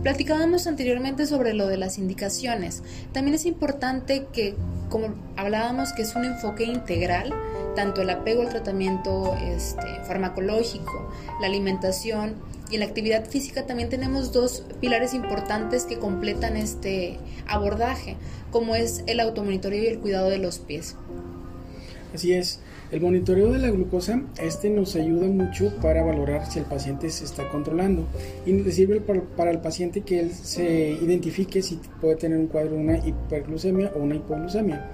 Platicábamos anteriormente sobre lo de las indicaciones. También es importante que, como hablábamos, que es un enfoque integral, tanto el apego al tratamiento este, farmacológico, la alimentación y la actividad física también tenemos dos pilares importantes que completan este abordaje, como es el automonitoreo y el cuidado de los pies. Así es. El monitoreo de la glucosa, este nos ayuda mucho para valorar si el paciente se está controlando y le sirve para, el paciente que él se identifique si puede tener un cuadro de una hiperglucemia o una hipoglucemia.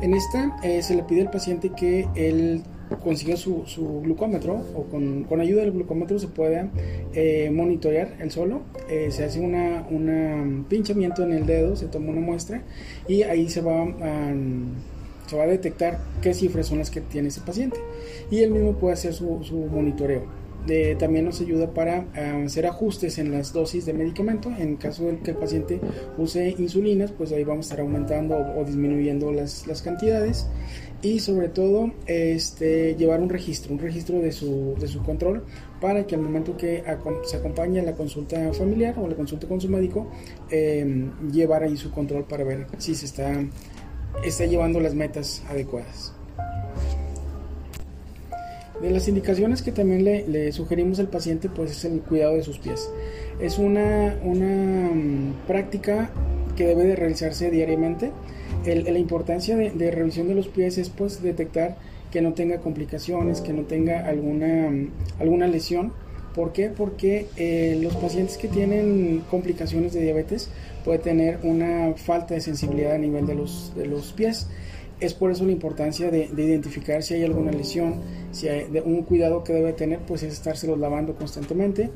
En esta eh, se le pide al paciente que él consiga su, glucómetro o con, ayuda del glucómetro se pueda eh, monitorear el solo. Eh, se hace una, un pinchamiento en el dedo, se toma una muestra y ahí se va a se va a detectar qué cifras son las que tiene ese paciente y él mismo puede hacer su, su monitoreo. También nos ayuda para uh, hacer ajustes en las dosis de medicamento. En caso de que el paciente use insulinas, pues ahí vamos a estar aumentando o, o disminuyendo las, las, cantidades. Y sobre todo, este, llevar un registro, un registro de su, de su control para que al momento que se acompañe la consulta familiar o la consulta con su médico, eh, llevar ahí su control para ver si se está está llevando las metas adecuadas. De las indicaciones que también le, sugerimos al paciente, pues es el cuidado de sus pies. Es una, una um, práctica que debe de realizarse diariamente. El, la importancia de, revisión de los pies es pues detectar que no tenga complicaciones, que no tenga alguna, um, alguna lesión. ¿Por qué? Porque eh, los pacientes que tienen complicaciones de diabetes puede tener una falta de sensibilidad a nivel de los, de los pies. Es por eso la importancia de, de identificar si hay alguna lesión, si hay un cuidado que debe tener, pues es estárselos lavando constantemente.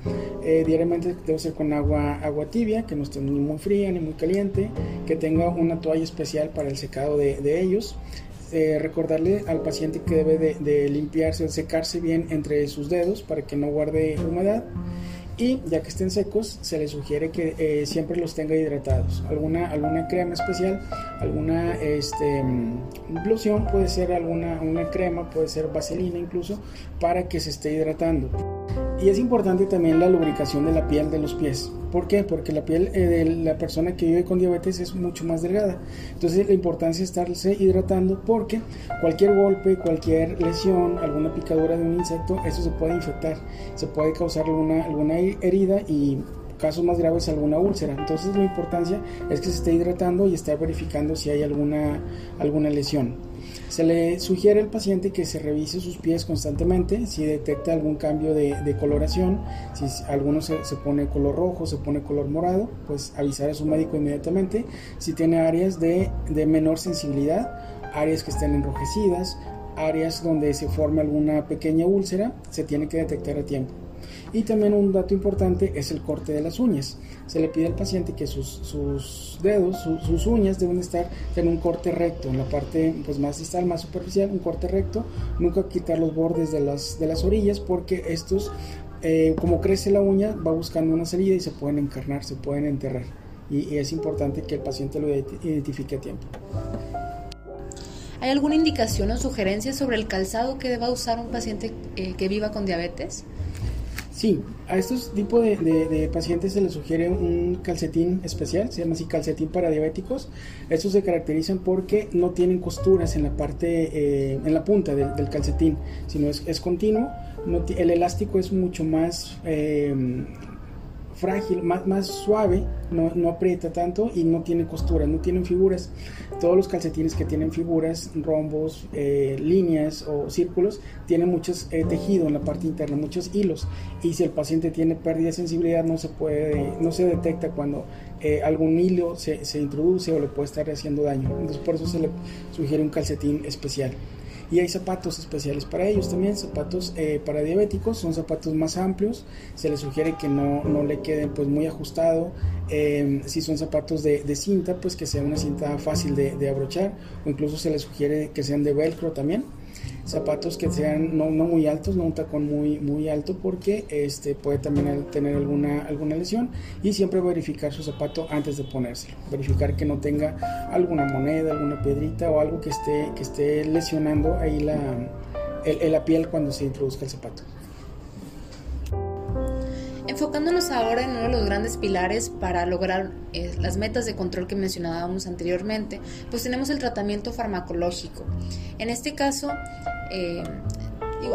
Eh, diariamente debe ser con agua, agua tibia, que no esté ni muy fría ni muy caliente, que tenga una toalla especial para el secado de, de ellos. Eh, recordarle al paciente que debe de, de limpiarse, secarse bien entre sus dedos para que no guarde humedad y ya que estén secos se les sugiere que eh, siempre los tenga hidratados alguna alguna crema especial alguna este loción puede ser alguna una crema puede ser vaselina incluso para que se esté hidratando y es importante también la lubricación de la piel de los pies. ¿Por qué? Porque la piel eh, de la persona que vive con diabetes es mucho más delgada. Entonces la importancia es estarse hidratando porque cualquier golpe, cualquier lesión, alguna picadura de un insecto, eso se puede infectar. Se puede causar alguna, alguna herida y casos más graves alguna úlcera. Entonces la importancia es que se esté hidratando y estar verificando si hay alguna, alguna lesión. Se le sugiere al paciente que se revise sus pies constantemente, si detecta algún cambio de, coloración, si alguno se, se, pone color rojo, se pone color morado, pues avisar a su médico inmediatamente. Si tiene áreas de, de menor sensibilidad, áreas que estén enrojecidas, áreas donde se forme alguna pequeña úlcera, se tiene que detectar a tiempo. Y también un dato importante es el corte de las uñas. Se le pide al paciente que sus, dedos, su, sus uñas deben estar en un corte recto, en la parte pues, más distal, más superficial, un corte recto. Nunca quitar los bordes de las, de las orillas porque estos, eh, como crece la uña, va buscando una salida y se pueden encarnar, se pueden enterrar. Y, y es importante que el paciente lo identifique a tiempo. ¿Hay alguna indicación o sugerencia sobre el calzado que deba usar un paciente eh, que viva con diabetes? Sí, a estos tipos de, de, pacientes se les sugiere un calcetín especial, se llama así calcetín para diabéticos. Estos se caracterizan porque no tienen costuras en la parte, eh, en la punta del, calcetín, sino es, es continuo. El elástico es mucho más eh, frágil, más, más suave, no, no, aprieta tanto y no tiene costura, no tienen figuras. Todos los calcetines que tienen figuras, rombos, eh, líneas o círculos, tienen muchos eh, tejido en la parte interna, muchos hilos. Y si el paciente tiene pérdida de sensibilidad, no se puede, no se detecta cuando eh, algún hilo se, se introduce o le puede estar haciendo daño. Por eso se le sugiere un calcetín especial y hay zapatos especiales para ellos también, zapatos eh, para diabéticos, son zapatos más amplios, se les sugiere que no, no le queden pues muy ajustado, em, si son zapatos de, de, cinta pues que sea una cinta fácil de, de abrochar o incluso se les sugiere que sean de velcro también zapatos que sean no, no, muy altos, no un tacón muy, muy alto porque este, puede también tener alguna, alguna lesión y siempre verificar su zapato antes de ponérselo, verificar que no tenga alguna moneda, alguna piedrita o algo que esté, que esté lesionando ahí la, el, la piel cuando se introduzca el zapato. Enfocándonos ahora en uno de los grandes pilares para lograr eh, las metas de control que mencionábamos anteriormente, pues tenemos el tratamiento farmacológico. En este caso, eh,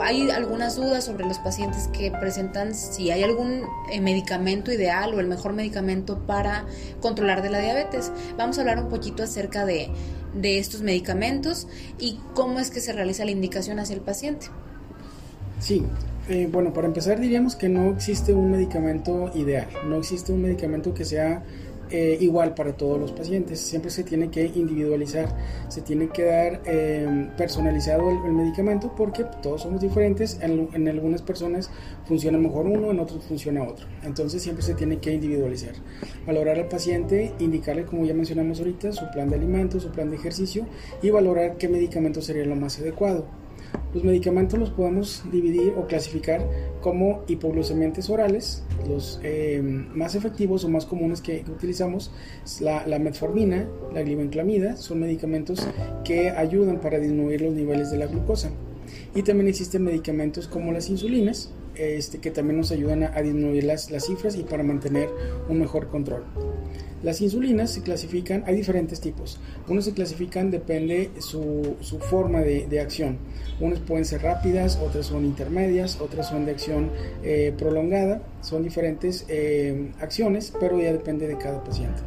hay algunas dudas sobre los pacientes que presentan si hay algún eh, medicamento ideal o el mejor medicamento para controlar de la diabetes. Vamos a hablar un poquito acerca de, de estos medicamentos y cómo es que se realiza la indicación hacia el paciente. Sí, eh, bueno, para empezar diríamos que no existe un medicamento ideal, no existe un medicamento que sea eh, igual para todos los pacientes, siempre se tiene que individualizar, se tiene que dar eh, personalizado el, medicamento porque todos somos diferentes, en, en, algunas personas funciona mejor uno, en otros funciona otro, entonces siempre se tiene que individualizar, valorar al paciente, indicarle como ya mencionamos ahorita su plan de alimentos, su plan de ejercicio y valorar qué medicamento sería lo más adecuado. Los medicamentos los podemos dividir o clasificar como hipoglucemiantes orales, los eh, más efectivos o más comunes que, utilizamos, la, la, metformina, la glibenclamida, son medicamentos que ayudan para disminuir los niveles de la glucosa. Y también existen medicamentos como las insulinas, este, que también nos ayudan a, disminuir las, las cifras y para mantener un mejor control. Las insulinas se clasifican, hay diferentes tipos. Unos se clasifican, depende su, su forma de, de, acción. Unas pueden ser rápidas, otras son intermedias, otras son de acción eh, prolongada. Son diferentes eh, acciones, pero ya depende de cada paciente.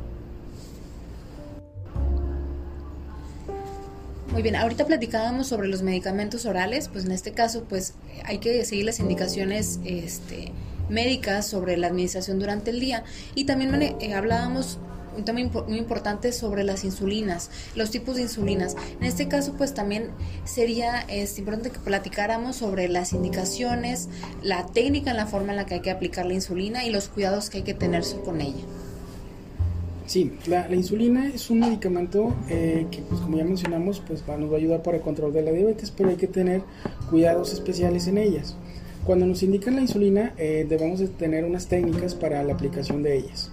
Muy bien, ahorita platicábamos sobre los medicamentos orales, pues en este caso pues hay que seguir las indicaciones este, médicas sobre la administración durante el día y también eh, hablábamos un tema muy importante sobre las insulinas, los tipos de insulinas. En este caso, pues también sería es importante que platicáramos sobre las indicaciones, la técnica la forma en la que hay que aplicar la insulina y los cuidados que hay que tener con ella. Sí, la, insulina es un medicamento eh, que, pues, como ya mencionamos, pues nos va a ayudar para el control de la diabetes, pero hay que tener cuidados especiales en ellas. Cuando nos indican la insulina, eh, debemos de tener unas técnicas para la aplicación de ellas.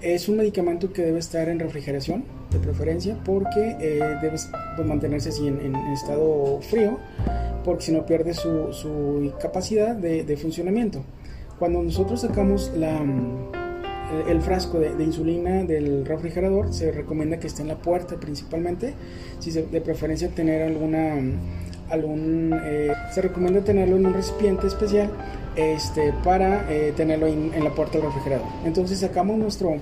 Es un medicamento que debe estar en refrigeración, de preferencia, porque eh, debe pues, mantenerse así en, en, estado frío, porque si no pierde su, su capacidad de, de, funcionamiento. Cuando nosotros sacamos la, el frasco de, de, insulina del refrigerador, se recomienda que esté en la puerta principalmente, si se, de preferencia tener alguna eh, se recomienda tenerlo en un recipiente especial este, para eh, tenerlo en, la puerta del refrigerador. Entonces sacamos nuestro,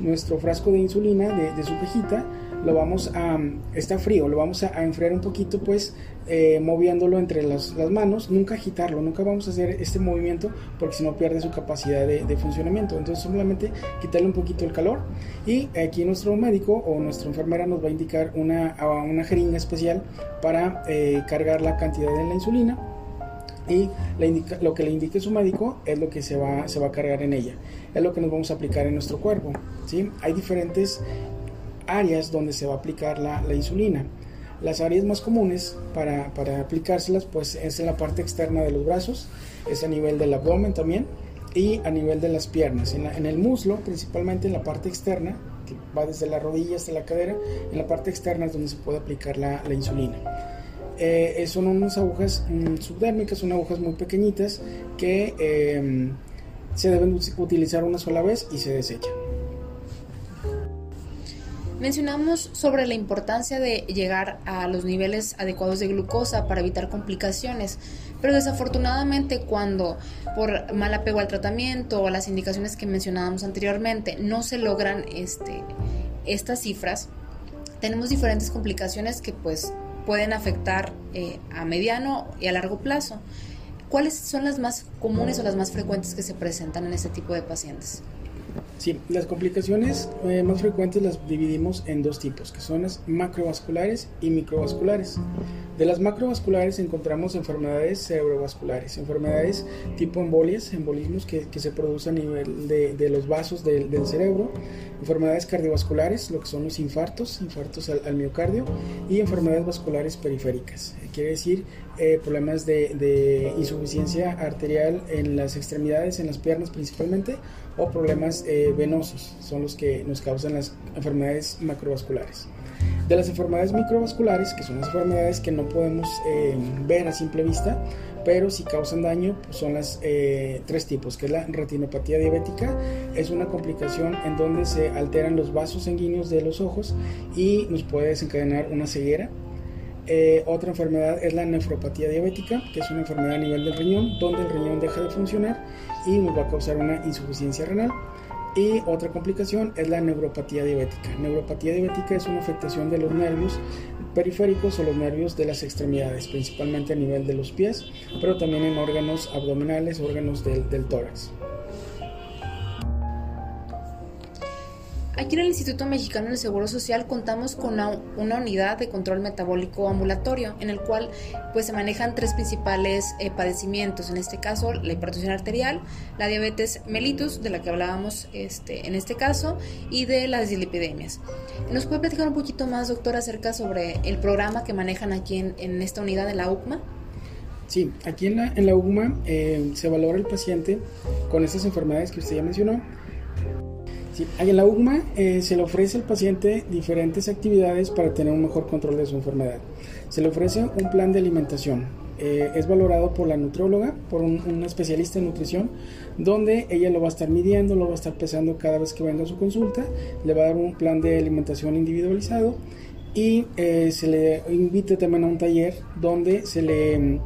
nuestro frasco de insulina de, de su cajita, lo vamos a, está frío, lo vamos a, a enfriar un poquito pues eh, moviéndolo entre las, manos, nunca agitarlo, nunca vamos a hacer este movimiento porque si no pierde su capacidad de, funcionamiento. Entonces simplemente quitarle un poquito el calor y aquí nuestro médico o nuestra enfermera nos va a indicar una, una jeringa especial para eh, cargar la cantidad de la insulina y lo que le indique su médico es lo que se va, se va a cargar en ella, es lo que nos vamos a aplicar en nuestro cuerpo. ¿sí? Hay diferentes áreas donde se va a aplicar la insulina. Las áreas más comunes para, aplicárselas pues es en la parte externa de los brazos, es a nivel del abdomen también y a nivel de las piernas, en, el muslo principalmente en la parte externa, que va desde la rodilla hasta la cadera, en la parte externa es donde se puede aplicar la, insulina. Eh, son unas agujas mm, subdérmicas, son agujas muy pequeñitas que eh, se deben utilizar una sola vez y se desechan. Mencionamos sobre la importancia de llegar a los niveles adecuados de glucosa para evitar complicaciones, Pero desafortunadamente cuando por mal apego al tratamiento o las indicaciones que mencionábamos anteriormente no se logran este, estas cifras, tenemos diferentes complicaciones que pues pueden afectar eh, a mediano y a largo plazo. ¿Cuáles son las más comunes o las más frecuentes que se presentan en este tipo de pacientes? Sí, las complicaciones eh, más frecuentes las dividimos en dos tipos, que son las macrovasculares y microvasculares. De las macrovasculares encontramos enfermedades cerebrovasculares, enfermedades tipo embolias, embolismos que, se producen a nivel de, los vasos del, cerebro, enfermedades cardiovasculares, lo que son los infartos, infartos al, miocardio, y enfermedades vasculares periféricas, quiere decir eh, problemas de, insuficiencia arterial en las extremidades, en las piernas principalmente, o problemas eh, venosos, son los que nos causan las enfermedades macrovasculares. De las enfermedades microvasculares, que son las enfermedades que no podemos eh, ver a simple vista, pero si causan daño, pues son las eh, tres tipos, que es la retinopatía diabética, es una complicación en donde se alteran los vasos sanguíneos de los ojos y nos puede desencadenar una ceguera. Eh, otra enfermedad es la nefropatía diabética, que es una enfermedad a nivel del riñón, donde el riñón deja de funcionar y nos va a causar una insuficiencia renal. Y otra complicación es la neuropatía diabética. Neuropatía diabética es una afectación de los nervios periféricos o los nervios de las extremidades, principalmente a nivel de los pies, pero también en órganos abdominales, órganos del, del tórax. Aquí en el Instituto Mexicano del Seguro Social contamos con una, unidad de control metabólico ambulatorio en el cual pues se manejan tres principales eh, padecimientos, en este caso la hipertensión arterial, la diabetes mellitus de la que hablábamos este, en este caso y de las dislipidemias. ¿Nos puede platicar un poquito más, doctor, acerca sobre el programa que manejan aquí en, esta unidad de la UCMA? Sí, aquí en la, en eh, se valora el paciente con estas enfermedades que usted ya mencionó en la UGMA eh, se le ofrece al paciente diferentes actividades para tener un mejor control de su enfermedad. Se le ofrece un plan de alimentación. Eh, es valorado por la nutrióloga, por un, especialista en nutrición, donde ella lo va a estar midiendo, lo va a estar pesando cada vez que venga a su consulta, le va a dar un plan de alimentación individualizado y eh, se le invita también a un taller donde se le mm,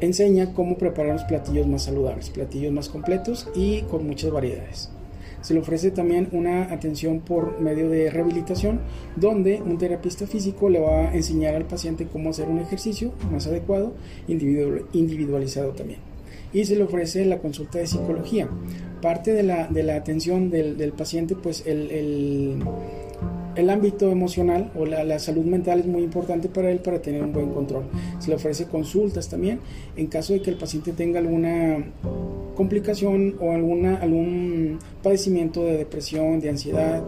enseña cómo preparar los platillos más saludables, platillos más completos y con muchas variedades. Se le ofrece también una atención por medio de rehabilitación, donde un terapista físico le va a enseñar al paciente cómo hacer un ejercicio más adecuado, individualizado también. Y se le ofrece la consulta de psicología. Parte de la, de la atención del, del paciente, pues el, el el ámbito emocional o la, salud mental es muy importante para él para tener un buen control. Se le ofrece consultas también en caso de que el paciente tenga alguna complicación o alguna, algún padecimiento de depresión, de ansiedad,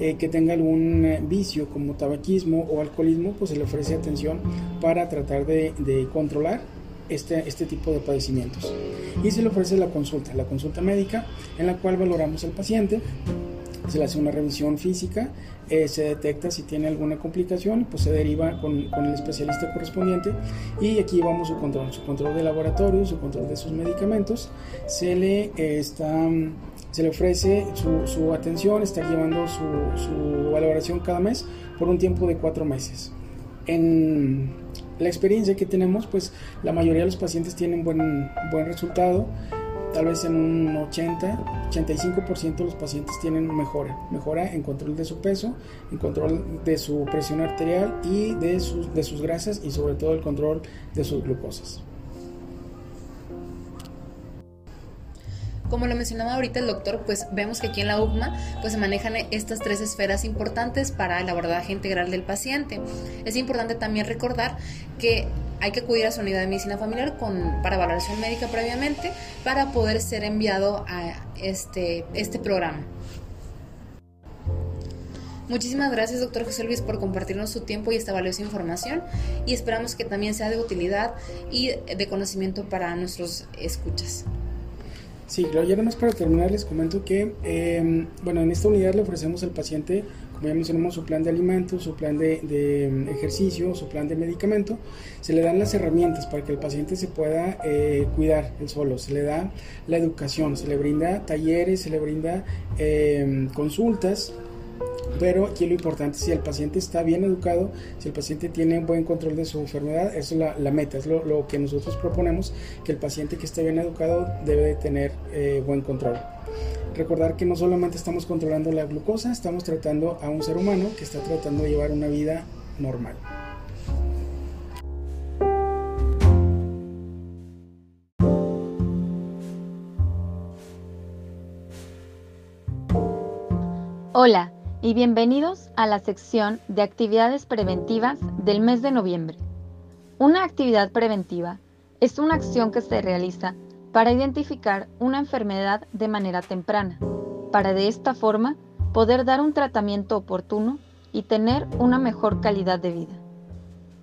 eh, que tenga algún eh, vicio como tabaquismo o alcoholismo, pues se le ofrece atención para tratar de, de controlar este, este tipo de padecimientos. Y se le ofrece la consulta, la consulta médica, en la cual valoramos al paciente se le hace una revisión física, eh, se detecta si tiene alguna complicación, pues se deriva con, el especialista correspondiente y aquí vamos su control, su control de laboratorio, su control de sus medicamentos, se le eh, está se le ofrece su, atención, está llevando su, su, valoración cada mes por un tiempo de cuatro meses. En la experiencia que tenemos, pues la mayoría de los pacientes tienen buen, buen resultado tal vez en un 80, 85% de los pacientes tienen mejora, mejora en control de su peso, en control de su presión arterial y de sus, de sus grasas y sobre todo el control de sus glucosas. Como lo mencionaba ahorita el doctor, pues vemos que aquí en la UCMA pues se manejan estas tres esferas importantes para el abordaje integral del paciente. Es importante también recordar que hay que acudir a su unidad de medicina familiar con, para valoración médica previamente para poder ser enviado a este, este programa. Muchísimas gracias, doctor José Luis, por compartirnos su tiempo y esta valiosa información y esperamos que también sea de utilidad y de conocimiento para nuestros escuchas. Sí, claro, ya más para terminar les comento que, em, bueno, en esta unidad le ofrecemos al paciente, como ya mencionamos, su plan de alimentos, su plan de, em, ejercicio, su plan de medicamento, se le dan las herramientas para que el paciente se pueda eh, cuidar él solo, se le da la educación, se le brinda talleres, se le brinda em, consultas. Pero aquí lo importante es si el paciente está bien educado, si el paciente tiene un buen control de su enfermedad, eso es la, meta, es lo, que nosotros proponemos, que el paciente que esté bien educado debe de tener eh, buen control. Recordar que no solamente estamos controlando la glucosa, estamos tratando a un ser humano que está tratando de llevar una vida normal. Hola y bienvenidos a la sección de actividades preventivas del mes de noviembre. Una actividad preventiva es una acción que se realiza para identificar una enfermedad de manera temprana, para de esta forma poder dar un tratamiento oportuno y tener una mejor calidad de vida.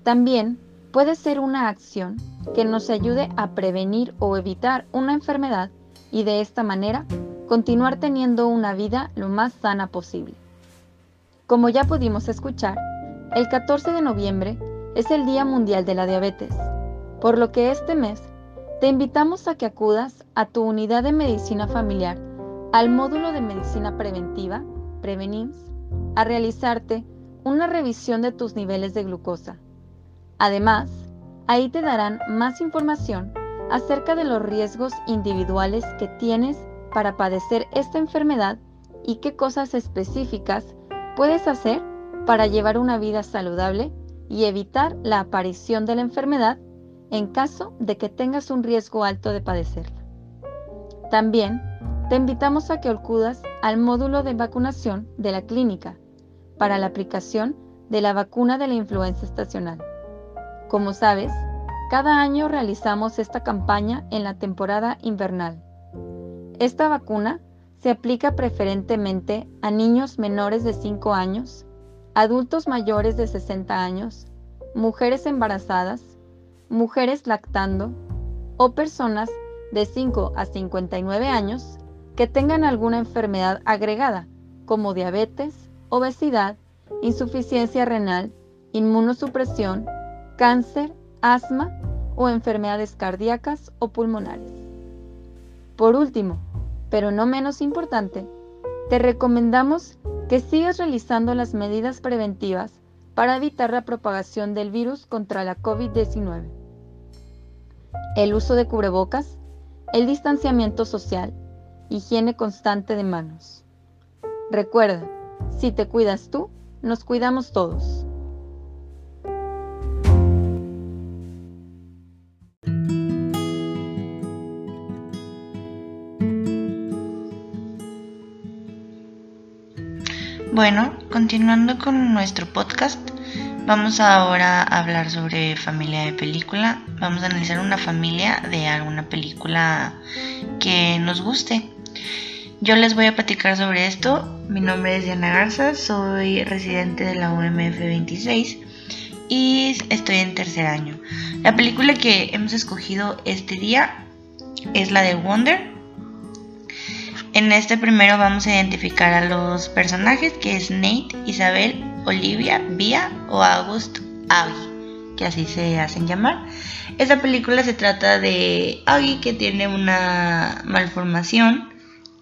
También puede ser una acción que nos ayude a prevenir o evitar una enfermedad y de esta manera continuar teniendo una vida lo más sana posible. Como ya pudimos escuchar, el 14 de noviembre es el Día Mundial de la Diabetes, por lo que este mes te invitamos a que acudas a tu unidad de medicina familiar, al módulo de medicina preventiva, Prevenims, a realizarte una revisión de tus niveles de glucosa. Además, ahí te darán más información acerca de los riesgos individuales que tienes para padecer esta enfermedad y qué cosas específicas puedes hacer para llevar una vida saludable y evitar la aparición de la enfermedad en caso de que tengas un riesgo alto de padecerla. También te invitamos a que acudas al módulo de vacunación de la clínica para la aplicación de la vacuna de la influenza estacional. Como sabes, cada año realizamos esta campaña en la temporada invernal esta vacuna se aplica preferentemente a niños menores de 5 años, adultos mayores de 60 años, mujeres embarazadas, mujeres lactando o personas de 5 a 59 años que tengan alguna enfermedad agregada como diabetes, obesidad, insuficiencia renal, inmunosupresión, cáncer, asma o enfermedades cardíacas o pulmonares. Por último, pero no menos importante, te recomendamos que sigas realizando las medidas preventivas para evitar la propagación del virus contra la COVID-19. El uso de cubrebocas, el distanciamiento social, higiene constante de manos. Recuerda, si te cuidas tú, nos cuidamos todos. Bueno, continuando con nuestro podcast, vamos ahora a hablar sobre familia de película. Vamos a analizar una familia de alguna película que nos guste. Yo les voy a platicar sobre esto. Mi nombre es Diana Garza, soy residente de la UMF 26 y estoy en tercer año. La película que hemos escogido este día es la de Wonder en este primero vamos a identificar a los personajes que es Nate, Isabel, Olivia, Via o August Aggie, que así se hacen llamar. Esta película se trata de Aggie que tiene una malformación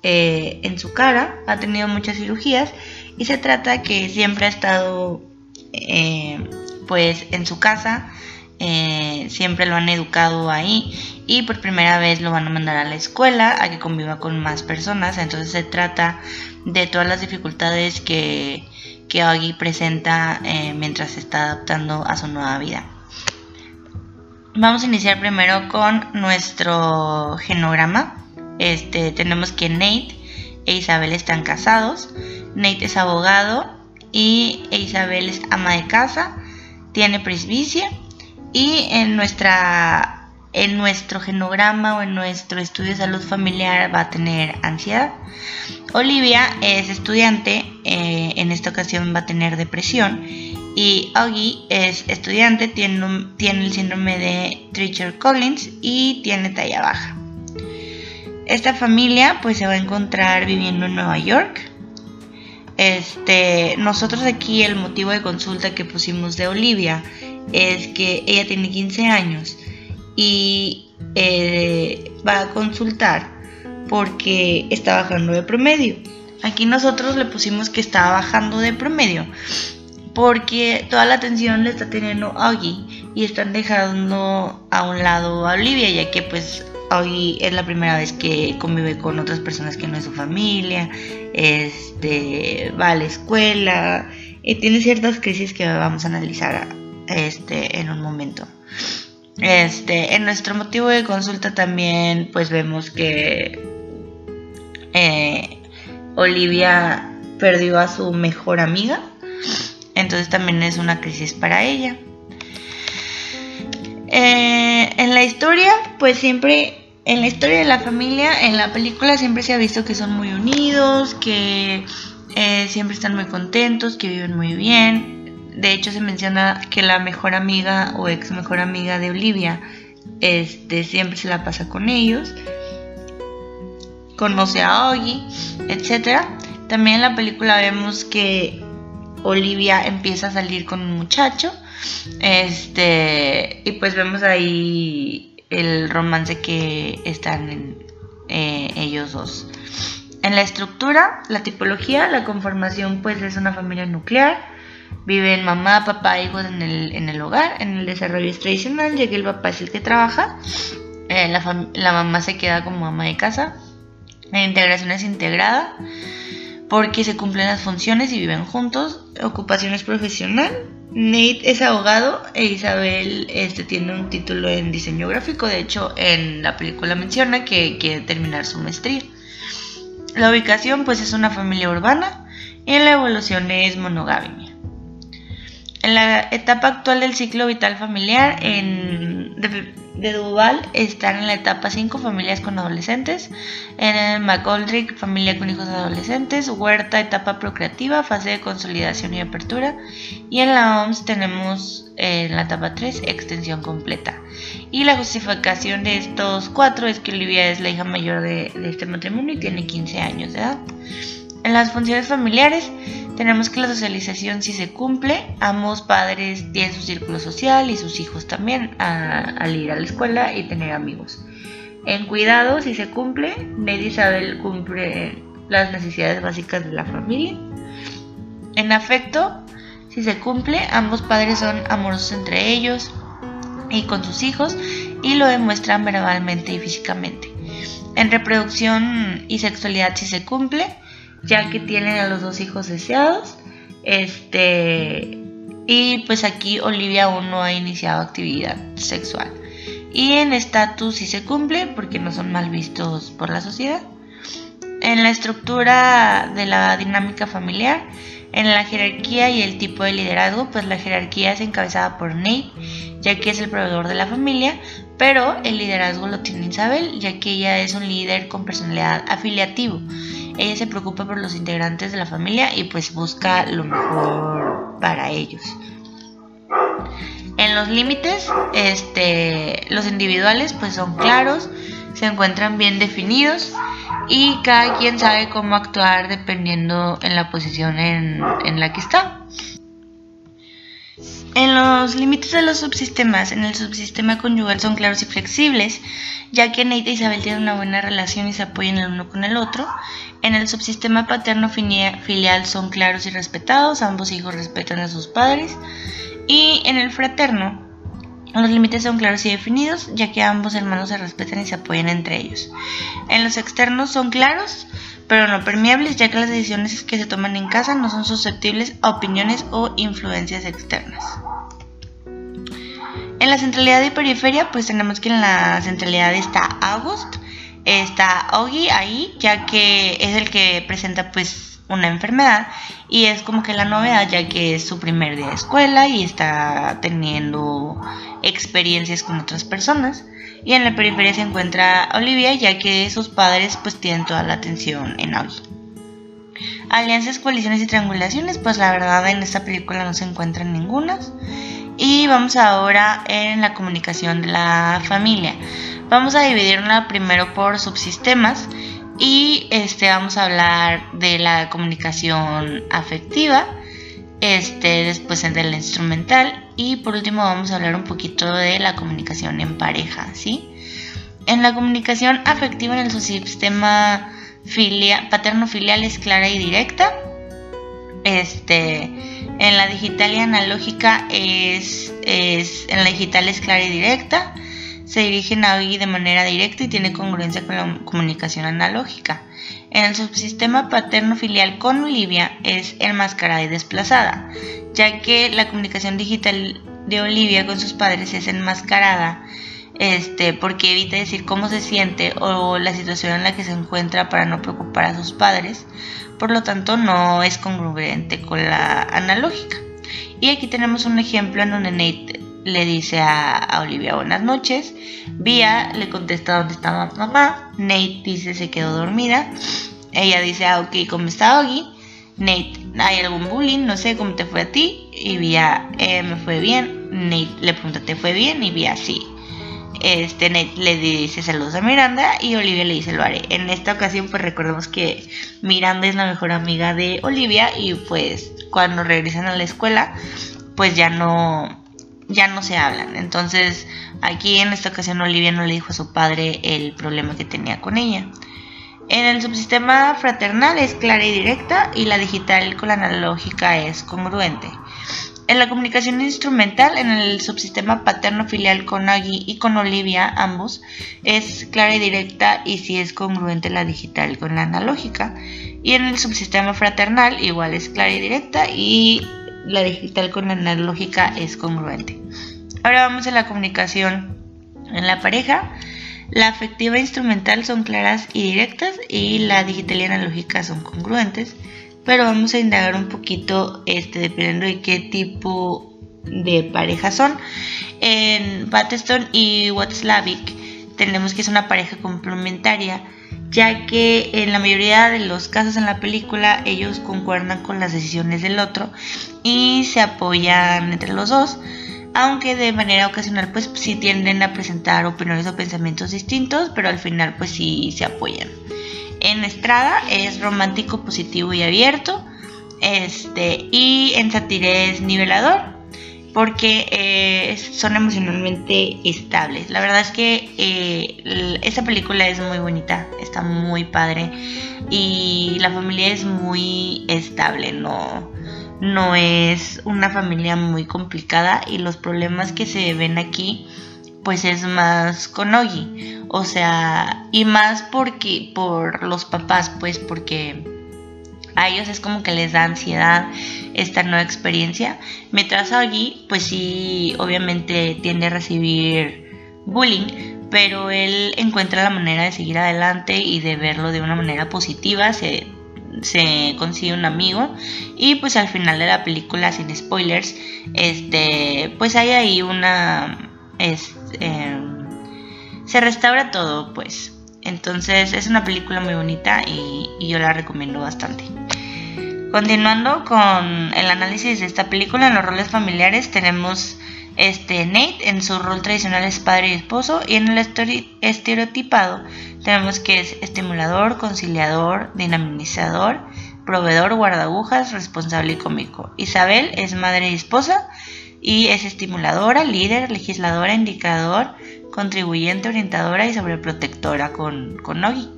eh, en su cara, ha tenido muchas cirugías y se trata que siempre ha estado eh, pues en su casa eh, siempre lo han educado ahí y por primera vez lo van a mandar a la escuela a que conviva con más personas. Entonces se trata de todas las dificultades que, que Augie presenta eh, mientras se está adaptando a su nueva vida. Vamos a iniciar primero con nuestro genograma. Este, tenemos que Nate e Isabel están casados. Nate es abogado y Isabel es ama de casa. Tiene presbicia y en, nuestra, en nuestro genograma o en nuestro estudio de salud familiar va a tener ansiedad. Olivia es estudiante, eh, en esta ocasión va a tener depresión. Y Augie es estudiante, tiene, tiene el síndrome de Treacher Collins y tiene talla baja. Esta familia pues se va a encontrar viviendo en Nueva York. Este, nosotros aquí el motivo de consulta que pusimos de Olivia es que ella tiene 15 años y eh, va a consultar porque está bajando de promedio. Aquí nosotros le pusimos que estaba bajando de promedio porque toda la atención le está teniendo Augie y están dejando a un lado a Olivia ya que pues Augie es la primera vez que convive con otras personas que no es su familia, este, va a la escuela y tiene ciertas crisis que vamos a analizar este, en un momento. Este, en nuestro motivo de consulta también pues vemos que eh, Olivia perdió a su mejor amiga entonces también es una crisis para ella. Eh, en la historia, pues siempre, en la historia de la familia, en la película siempre se ha visto que son muy unidos, que eh, siempre están muy contentos, que viven muy bien. De hecho, se menciona que la mejor amiga o ex mejor amiga de Olivia este, siempre se la pasa con ellos. Conoce a Oggy, etc. También en la película vemos que Olivia empieza a salir con un muchacho. Este, y pues vemos ahí el romance que están en, eh, ellos dos. En la estructura, la tipología, la conformación pues es una familia nuclear. Viven mamá, papá, hijos en el, en el hogar. En el desarrollo es tradicional, ya que el papá es el que trabaja. Eh, la, la mamá se queda como ama de casa. La integración es integrada porque se cumplen las funciones y viven juntos. Ocupación es profesional. Nate es abogado e Isabel este, tiene un título en diseño gráfico. De hecho, en la película menciona que quiere terminar su maestría. La ubicación pues es una familia urbana y la evolución es monogamia. En la etapa actual del ciclo vital familiar, en, de Duval están en la etapa 5 familias con adolescentes, en McGoldrick familia con hijos adolescentes, Huerta etapa procreativa, fase de consolidación y apertura y en la OMS tenemos eh, en la etapa 3 extensión completa. Y la justificación de estos cuatro es que Olivia es la hija mayor de, de este matrimonio y tiene 15 años de edad. En las funciones familiares tenemos que la socialización si se cumple, ambos padres tienen su círculo social y sus hijos también al ir a la escuela y tener amigos. En cuidado, si se cumple, Ned y Isabel cumple las necesidades básicas de la familia. En afecto, si se cumple, ambos padres son amorosos entre ellos y con sus hijos y lo demuestran verbalmente y físicamente. En reproducción y sexualidad, si se cumple, ya que tienen a los dos hijos deseados. Este, y pues aquí Olivia aún no ha iniciado actividad sexual. Y en estatus sí se cumple porque no son mal vistos por la sociedad. En la estructura de la dinámica familiar, en la jerarquía y el tipo de liderazgo, pues la jerarquía es encabezada por Nate, ya que es el proveedor de la familia, pero el liderazgo lo tiene Isabel, ya que ella es un líder con personalidad afiliativo ella se preocupa por los integrantes de la familia y pues busca lo mejor para ellos. En los límites, este, los individuales pues son claros, se encuentran bien definidos y cada quien sabe cómo actuar dependiendo en la posición en, en la que está. En los límites de los subsistemas, en el subsistema conyugal son claros y flexibles, ya que Nate y Isabel tienen una buena relación y se apoyan el uno con el otro. En el subsistema paterno filial son claros y respetados, ambos hijos respetan a sus padres. Y en el fraterno, los límites son claros y definidos, ya que ambos hermanos se respetan y se apoyan entre ellos. En los externos son claros, pero no permeables, ya que las decisiones que se toman en casa no son susceptibles a opiniones o influencias externas. En la centralidad y periferia, pues tenemos que en la centralidad está August, está Ogi ahí, ya que es el que presenta pues una enfermedad y es como que la novedad ya que es su primer día de escuela y está teniendo experiencias con otras personas y en la periferia se encuentra Olivia ya que sus padres pues tienen toda la atención en Ogi. Alianzas, coaliciones y triangulaciones, pues la verdad en esta película no se encuentran ninguna. Y vamos ahora en la comunicación de la familia. Vamos a dividirla primero por subsistemas y este vamos a hablar de la comunicación afectiva, este después de la instrumental y por último vamos a hablar un poquito de la comunicación en pareja, ¿sí? En la comunicación afectiva en el subsistema filia, paterno-filial es clara y directa. Este, en la digital y analógica es, es, en la digital es clara y directa. Se dirigen a Ogi de manera directa y tiene congruencia con la comunicación analógica. En el subsistema paterno-filial con Olivia es enmascarada y desplazada, ya que la comunicación digital de Olivia con sus padres es enmascarada este, porque evita decir cómo se siente o la situación en la que se encuentra para no preocupar a sus padres, por lo tanto no es congruente con la analógica. Y aquí tenemos un ejemplo en donde Nate le dice a, Olivia buenas noches, Vía le contesta dónde está mamá, Nate dice se quedó dormida, ella dice ah ok, ¿cómo está Oggy? Nate, ¿hay algún bullying? No sé cómo te fue a ti. Y Vía, eh, me fue bien. Nate le pregunta, ¿te fue bien? Y Vía, sí este Nate le dice saludos a Miranda y Olivia le dice lo haré. En esta ocasión pues recordemos que Miranda es la mejor amiga de Olivia y pues cuando regresan a la escuela pues ya no ya no se hablan. Entonces aquí en esta ocasión Olivia no le dijo a su padre el problema que tenía con ella. En el subsistema fraternal es clara y directa y la digital con la analógica es congruente. En la comunicación instrumental, en el subsistema paterno-filial con Aggie y con Olivia, ambos, es clara y directa y si es congruente la digital con la analógica. Y en el subsistema fraternal, igual es clara y directa y la digital con la analógica es congruente. Ahora vamos a la comunicación en la pareja. La afectiva instrumental son claras y directas y la digital y analógica son congruentes pero vamos a indagar un poquito este, dependiendo de qué tipo de pareja son. En Patterson y Watzlawick tenemos que es una pareja complementaria, ya que en la mayoría de los casos en la película ellos concuerdan con las decisiones del otro y se apoyan entre los dos, aunque de manera ocasional pues sí tienden a presentar opiniones o pensamientos distintos, pero al final pues sí se apoyan. En Estrada es romántico, positivo y abierto. Este, y en Satire es nivelador porque eh, son emocionalmente estables. La verdad es que eh, esa película es muy bonita, está muy padre y la familia es muy estable, no, no es una familia muy complicada y los problemas que se ven aquí pues es más con Ogi. O sea, y más porque por los papás, pues porque a ellos es como que les da ansiedad esta nueva experiencia. Mientras Ogi, pues sí, obviamente tiende a recibir bullying, pero él encuentra la manera de seguir adelante y de verlo de una manera positiva. Se, se consigue un amigo y pues al final de la película sin spoilers este pues hay ahí una Em, se restaura todo, pues. Entonces es una película muy bonita y, yo la recomiendo bastante. Continuando con el análisis de esta película, en los roles familiares tenemos este Nate en su rol tradicional es padre y esposo y en el estereotipado tenemos que es estimulador, conciliador, dinamizador, proveedor, guardagujas, responsable y cómico. Isabel es madre y esposa y es estimuladora, líder, legisladora, indicador, contribuyente, orientadora y sobreprotectora con, con Nogi.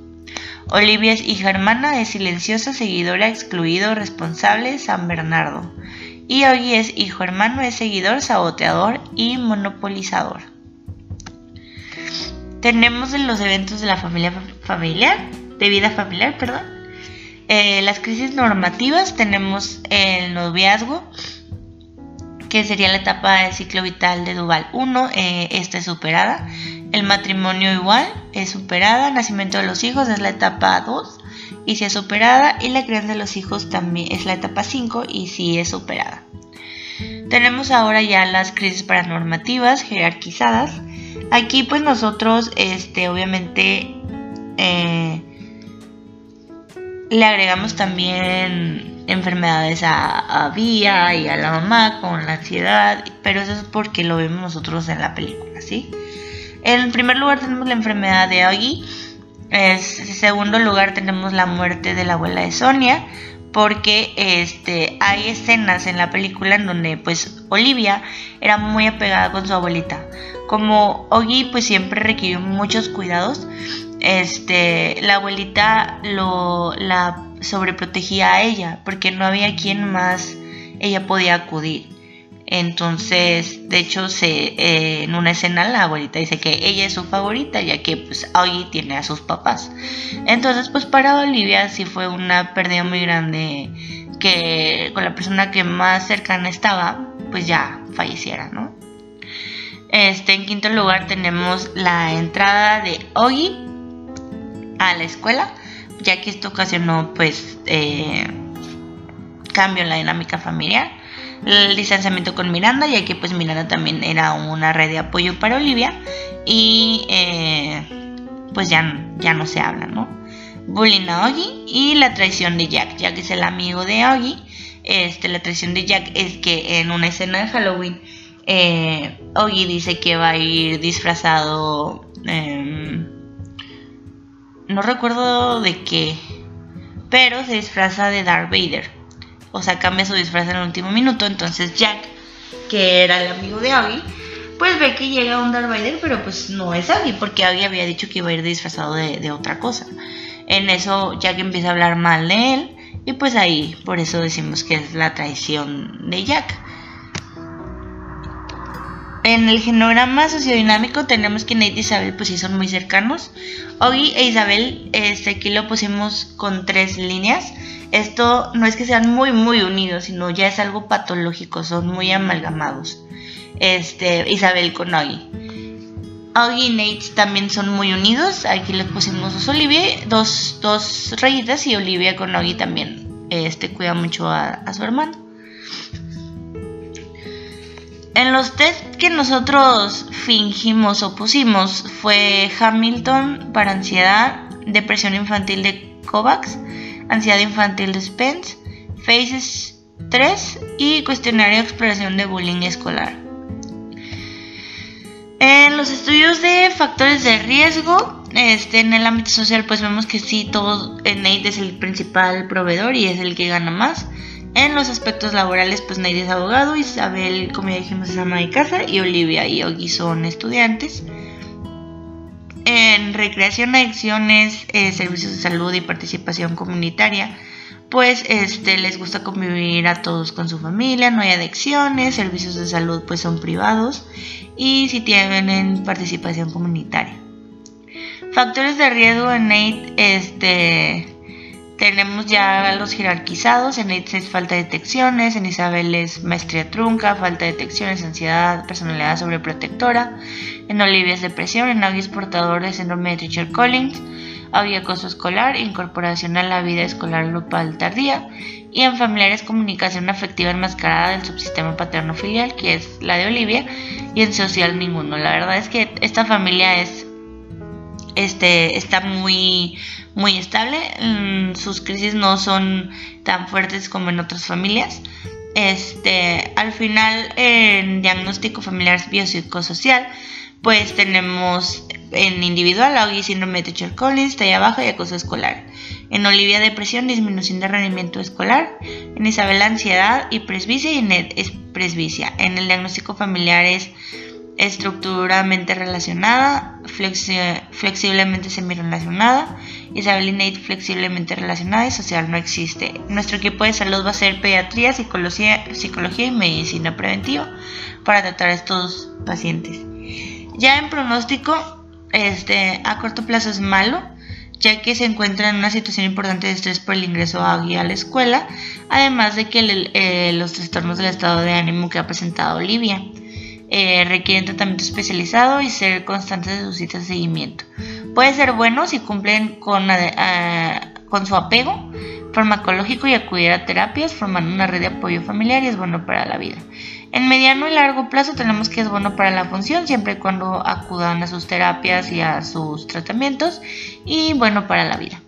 Olivia es hija hermana, es silenciosa, seguidora, excluido, responsable, San Bernardo. Y Ogi es hijo hermano, es seguidor, saboteador y monopolizador. Tenemos en los eventos de la familia familiar, de vida familiar, perdón. Eh, las crisis normativas, tenemos el noviazgo, que sería la etapa del ciclo vital de Duval 1, eh, esta es superada. El matrimonio igual es superada, nacimiento de los hijos es la etapa 2 y si es superada y la crianza de los hijos también es la etapa 5 y si es superada. Tenemos ahora ya las crisis paranormativas jerarquizadas. Aquí pues nosotros este, obviamente eh, le agregamos también enfermedades a, a Vía y a la mamá con la ansiedad, pero eso es porque lo vemos nosotros en la película, ¿sí? En primer lugar tenemos la enfermedad de Oggy, en segundo lugar tenemos la muerte de la abuela de Sonia, porque este, hay escenas en la película en donde pues Olivia era muy apegada con su abuelita. Como Oggy pues siempre requirió muchos cuidados, este, la abuelita lo, la sobreprotegía a ella porque no había quien más ella podía acudir. Entonces, de hecho, se, eh, en una escena la abuelita dice que ella es su favorita, ya que pues hoy tiene a sus papás. Entonces, pues para Olivia sí fue una pérdida muy grande que con la persona que más cercana estaba, pues ya falleciera, ¿no? Este, en quinto lugar tenemos la entrada de Ogi a la escuela, ya que esto ocasionó pues eh, cambio en la dinámica familiar. El distanciamiento con Miranda, ya que pues Miranda también era una red de apoyo para Olivia y eh, pues ya, ya no se habla, ¿no? Bullying a Oggy y la traición de Jack. Jack es el amigo de Oggy. Este, la traición de Jack es que en una escena de Halloween eh, dice que va a ir disfrazado... Em, no recuerdo de qué, pero se disfraza de Darth Vader. O sea, cambia su disfraz en el último minuto. Entonces Jack, que era el amigo de Aggie, pues ve que llega un Darth Vader, pero pues no es Aggie, porque Aggie había dicho que iba a ir disfrazado de otra cosa. En eso Jack empieza a hablar mal de él. Y pues ahí, por eso decimos que es la traición de Jack. En el genograma sociodinámico tenemos que Nate y Isabel pues sí son muy cercanos. Oggy e Isabel, este, aquí lo pusimos con tres líneas. Esto no es que sean muy muy unidos, sino ya es algo patológico, son muy amalgamados. Este, Isabel con Oggy. Oggy y Nate también son muy unidos. Aquí les pusimos dos Olivia, dos, dos rayitas y Olivia con Oggy también este, cuida mucho a, a su hermano. En los test que nosotros fingimos o pusimos fue Hamilton para ansiedad, depresión infantil de Kovacs, ansiedad infantil de Spence, Faces 3 y cuestionario de exploración de bullying escolar. En los estudios de factores de riesgo, este, en el ámbito social, pues vemos que sí, todo Nate es el principal proveedor y es el que gana más. En los aspectos laborales, pues Nate es abogado, Isabel, como ya dijimos, es ama de casa y Olivia y Ogi son estudiantes. En recreación, adicciones, eh, servicios de salud y participación comunitaria, pues este, les gusta convivir a todos con su familia, no hay adicciones, servicios de salud pues son privados y si tienen participación comunitaria. Factores de riesgo en Nate, este, tenemos ya los jerarquizados, en Eitz es falta de detecciones, en Isabel es maestría trunca, falta de detecciones, ansiedad, personalidad sobreprotectora, en Olivia es depresión, en Augie es portador de síndrome de Richard Collins, Augie acoso escolar, incorporación a la vida escolar grupal tardía, y en familiares comunicación afectiva enmascarada del subsistema paterno filial, que es la de Olivia, y en social ninguno. La verdad es que esta familia es este, está muy, muy estable. Mm, sus crisis no son tan fuertes como en otras familias. Este, al final, en diagnóstico familiar biopsicosocial, pues tenemos en individual Augie síndrome de Teacher Collins, talla baja y acoso escolar. En Olivia depresión, disminución de rendimiento escolar. En Isabel ansiedad y presbicia y en presbicia. En el diagnóstico familiar es estructuralmente relacionada, flexiblemente semi-relacionada, Isabel y Nate flexiblemente relacionada y social no existe. Nuestro equipo de salud va a ser pediatría, psicología, psicología y medicina preventiva para tratar a estos pacientes. Ya en pronóstico, este, a corto plazo es malo, ya que se encuentra en una situación importante de estrés por el ingreso a, a la escuela, además de que eh, los trastornos del estado de ánimo que ha presentado Olivia. Eh, requieren tratamiento especializado y ser constantes de sus citas de seguimiento. Puede ser bueno si cumplen con, eh, con su apego farmacológico y acudir a terapias formando una red de apoyo familiar y es bueno para la vida. En mediano y largo plazo tenemos que es bueno para la función siempre y cuando acudan a sus terapias y a sus tratamientos y bueno para la vida.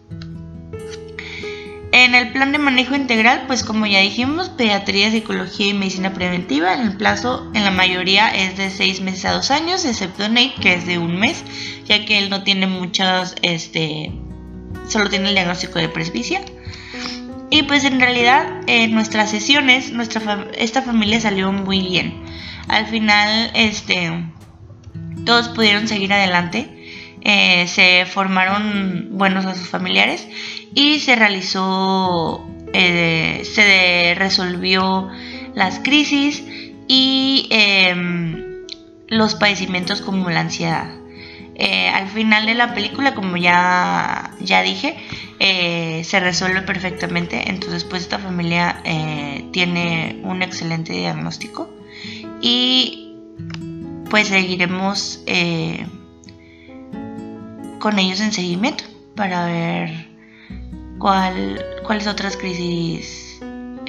En el plan de manejo integral, pues como ya dijimos, pediatría, psicología y medicina preventiva, en el plazo en la mayoría es de 6 meses a 2 años, excepto Nate, que es de un mes, ya que él no tiene muchas, este, solo tiene el diagnóstico de presbicia. Y pues en realidad en nuestras sesiones, nuestra esta familia salió muy bien. Al final, este, todos pudieron seguir adelante eh, se formaron buenos a sus familiares y se realizó, eh, se resolvió las crisis y em, los padecimientos como la ansiedad. Eh, al final de la película, como ya, ya dije, se resuelve perfectamente. Entonces, pues esta familia tiene un excelente diagnóstico y pues seguiremos con ellos en seguimiento para ver cuál, cuáles otras crisis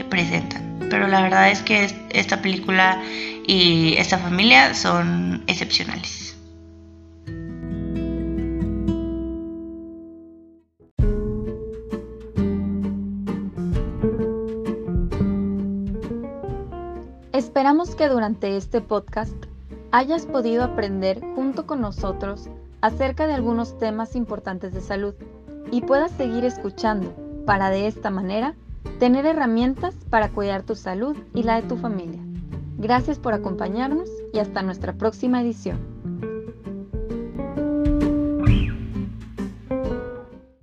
presentan. Pero la verdad es que esta película y esta familia son excepcionales. Esperamos que durante este podcast hayas podido aprender junto con nosotros acerca de algunos temas importantes de salud y puedas seguir escuchando para de esta manera tener herramientas para cuidar tu salud y la de tu familia. Gracias por acompañarnos y hasta nuestra próxima edición.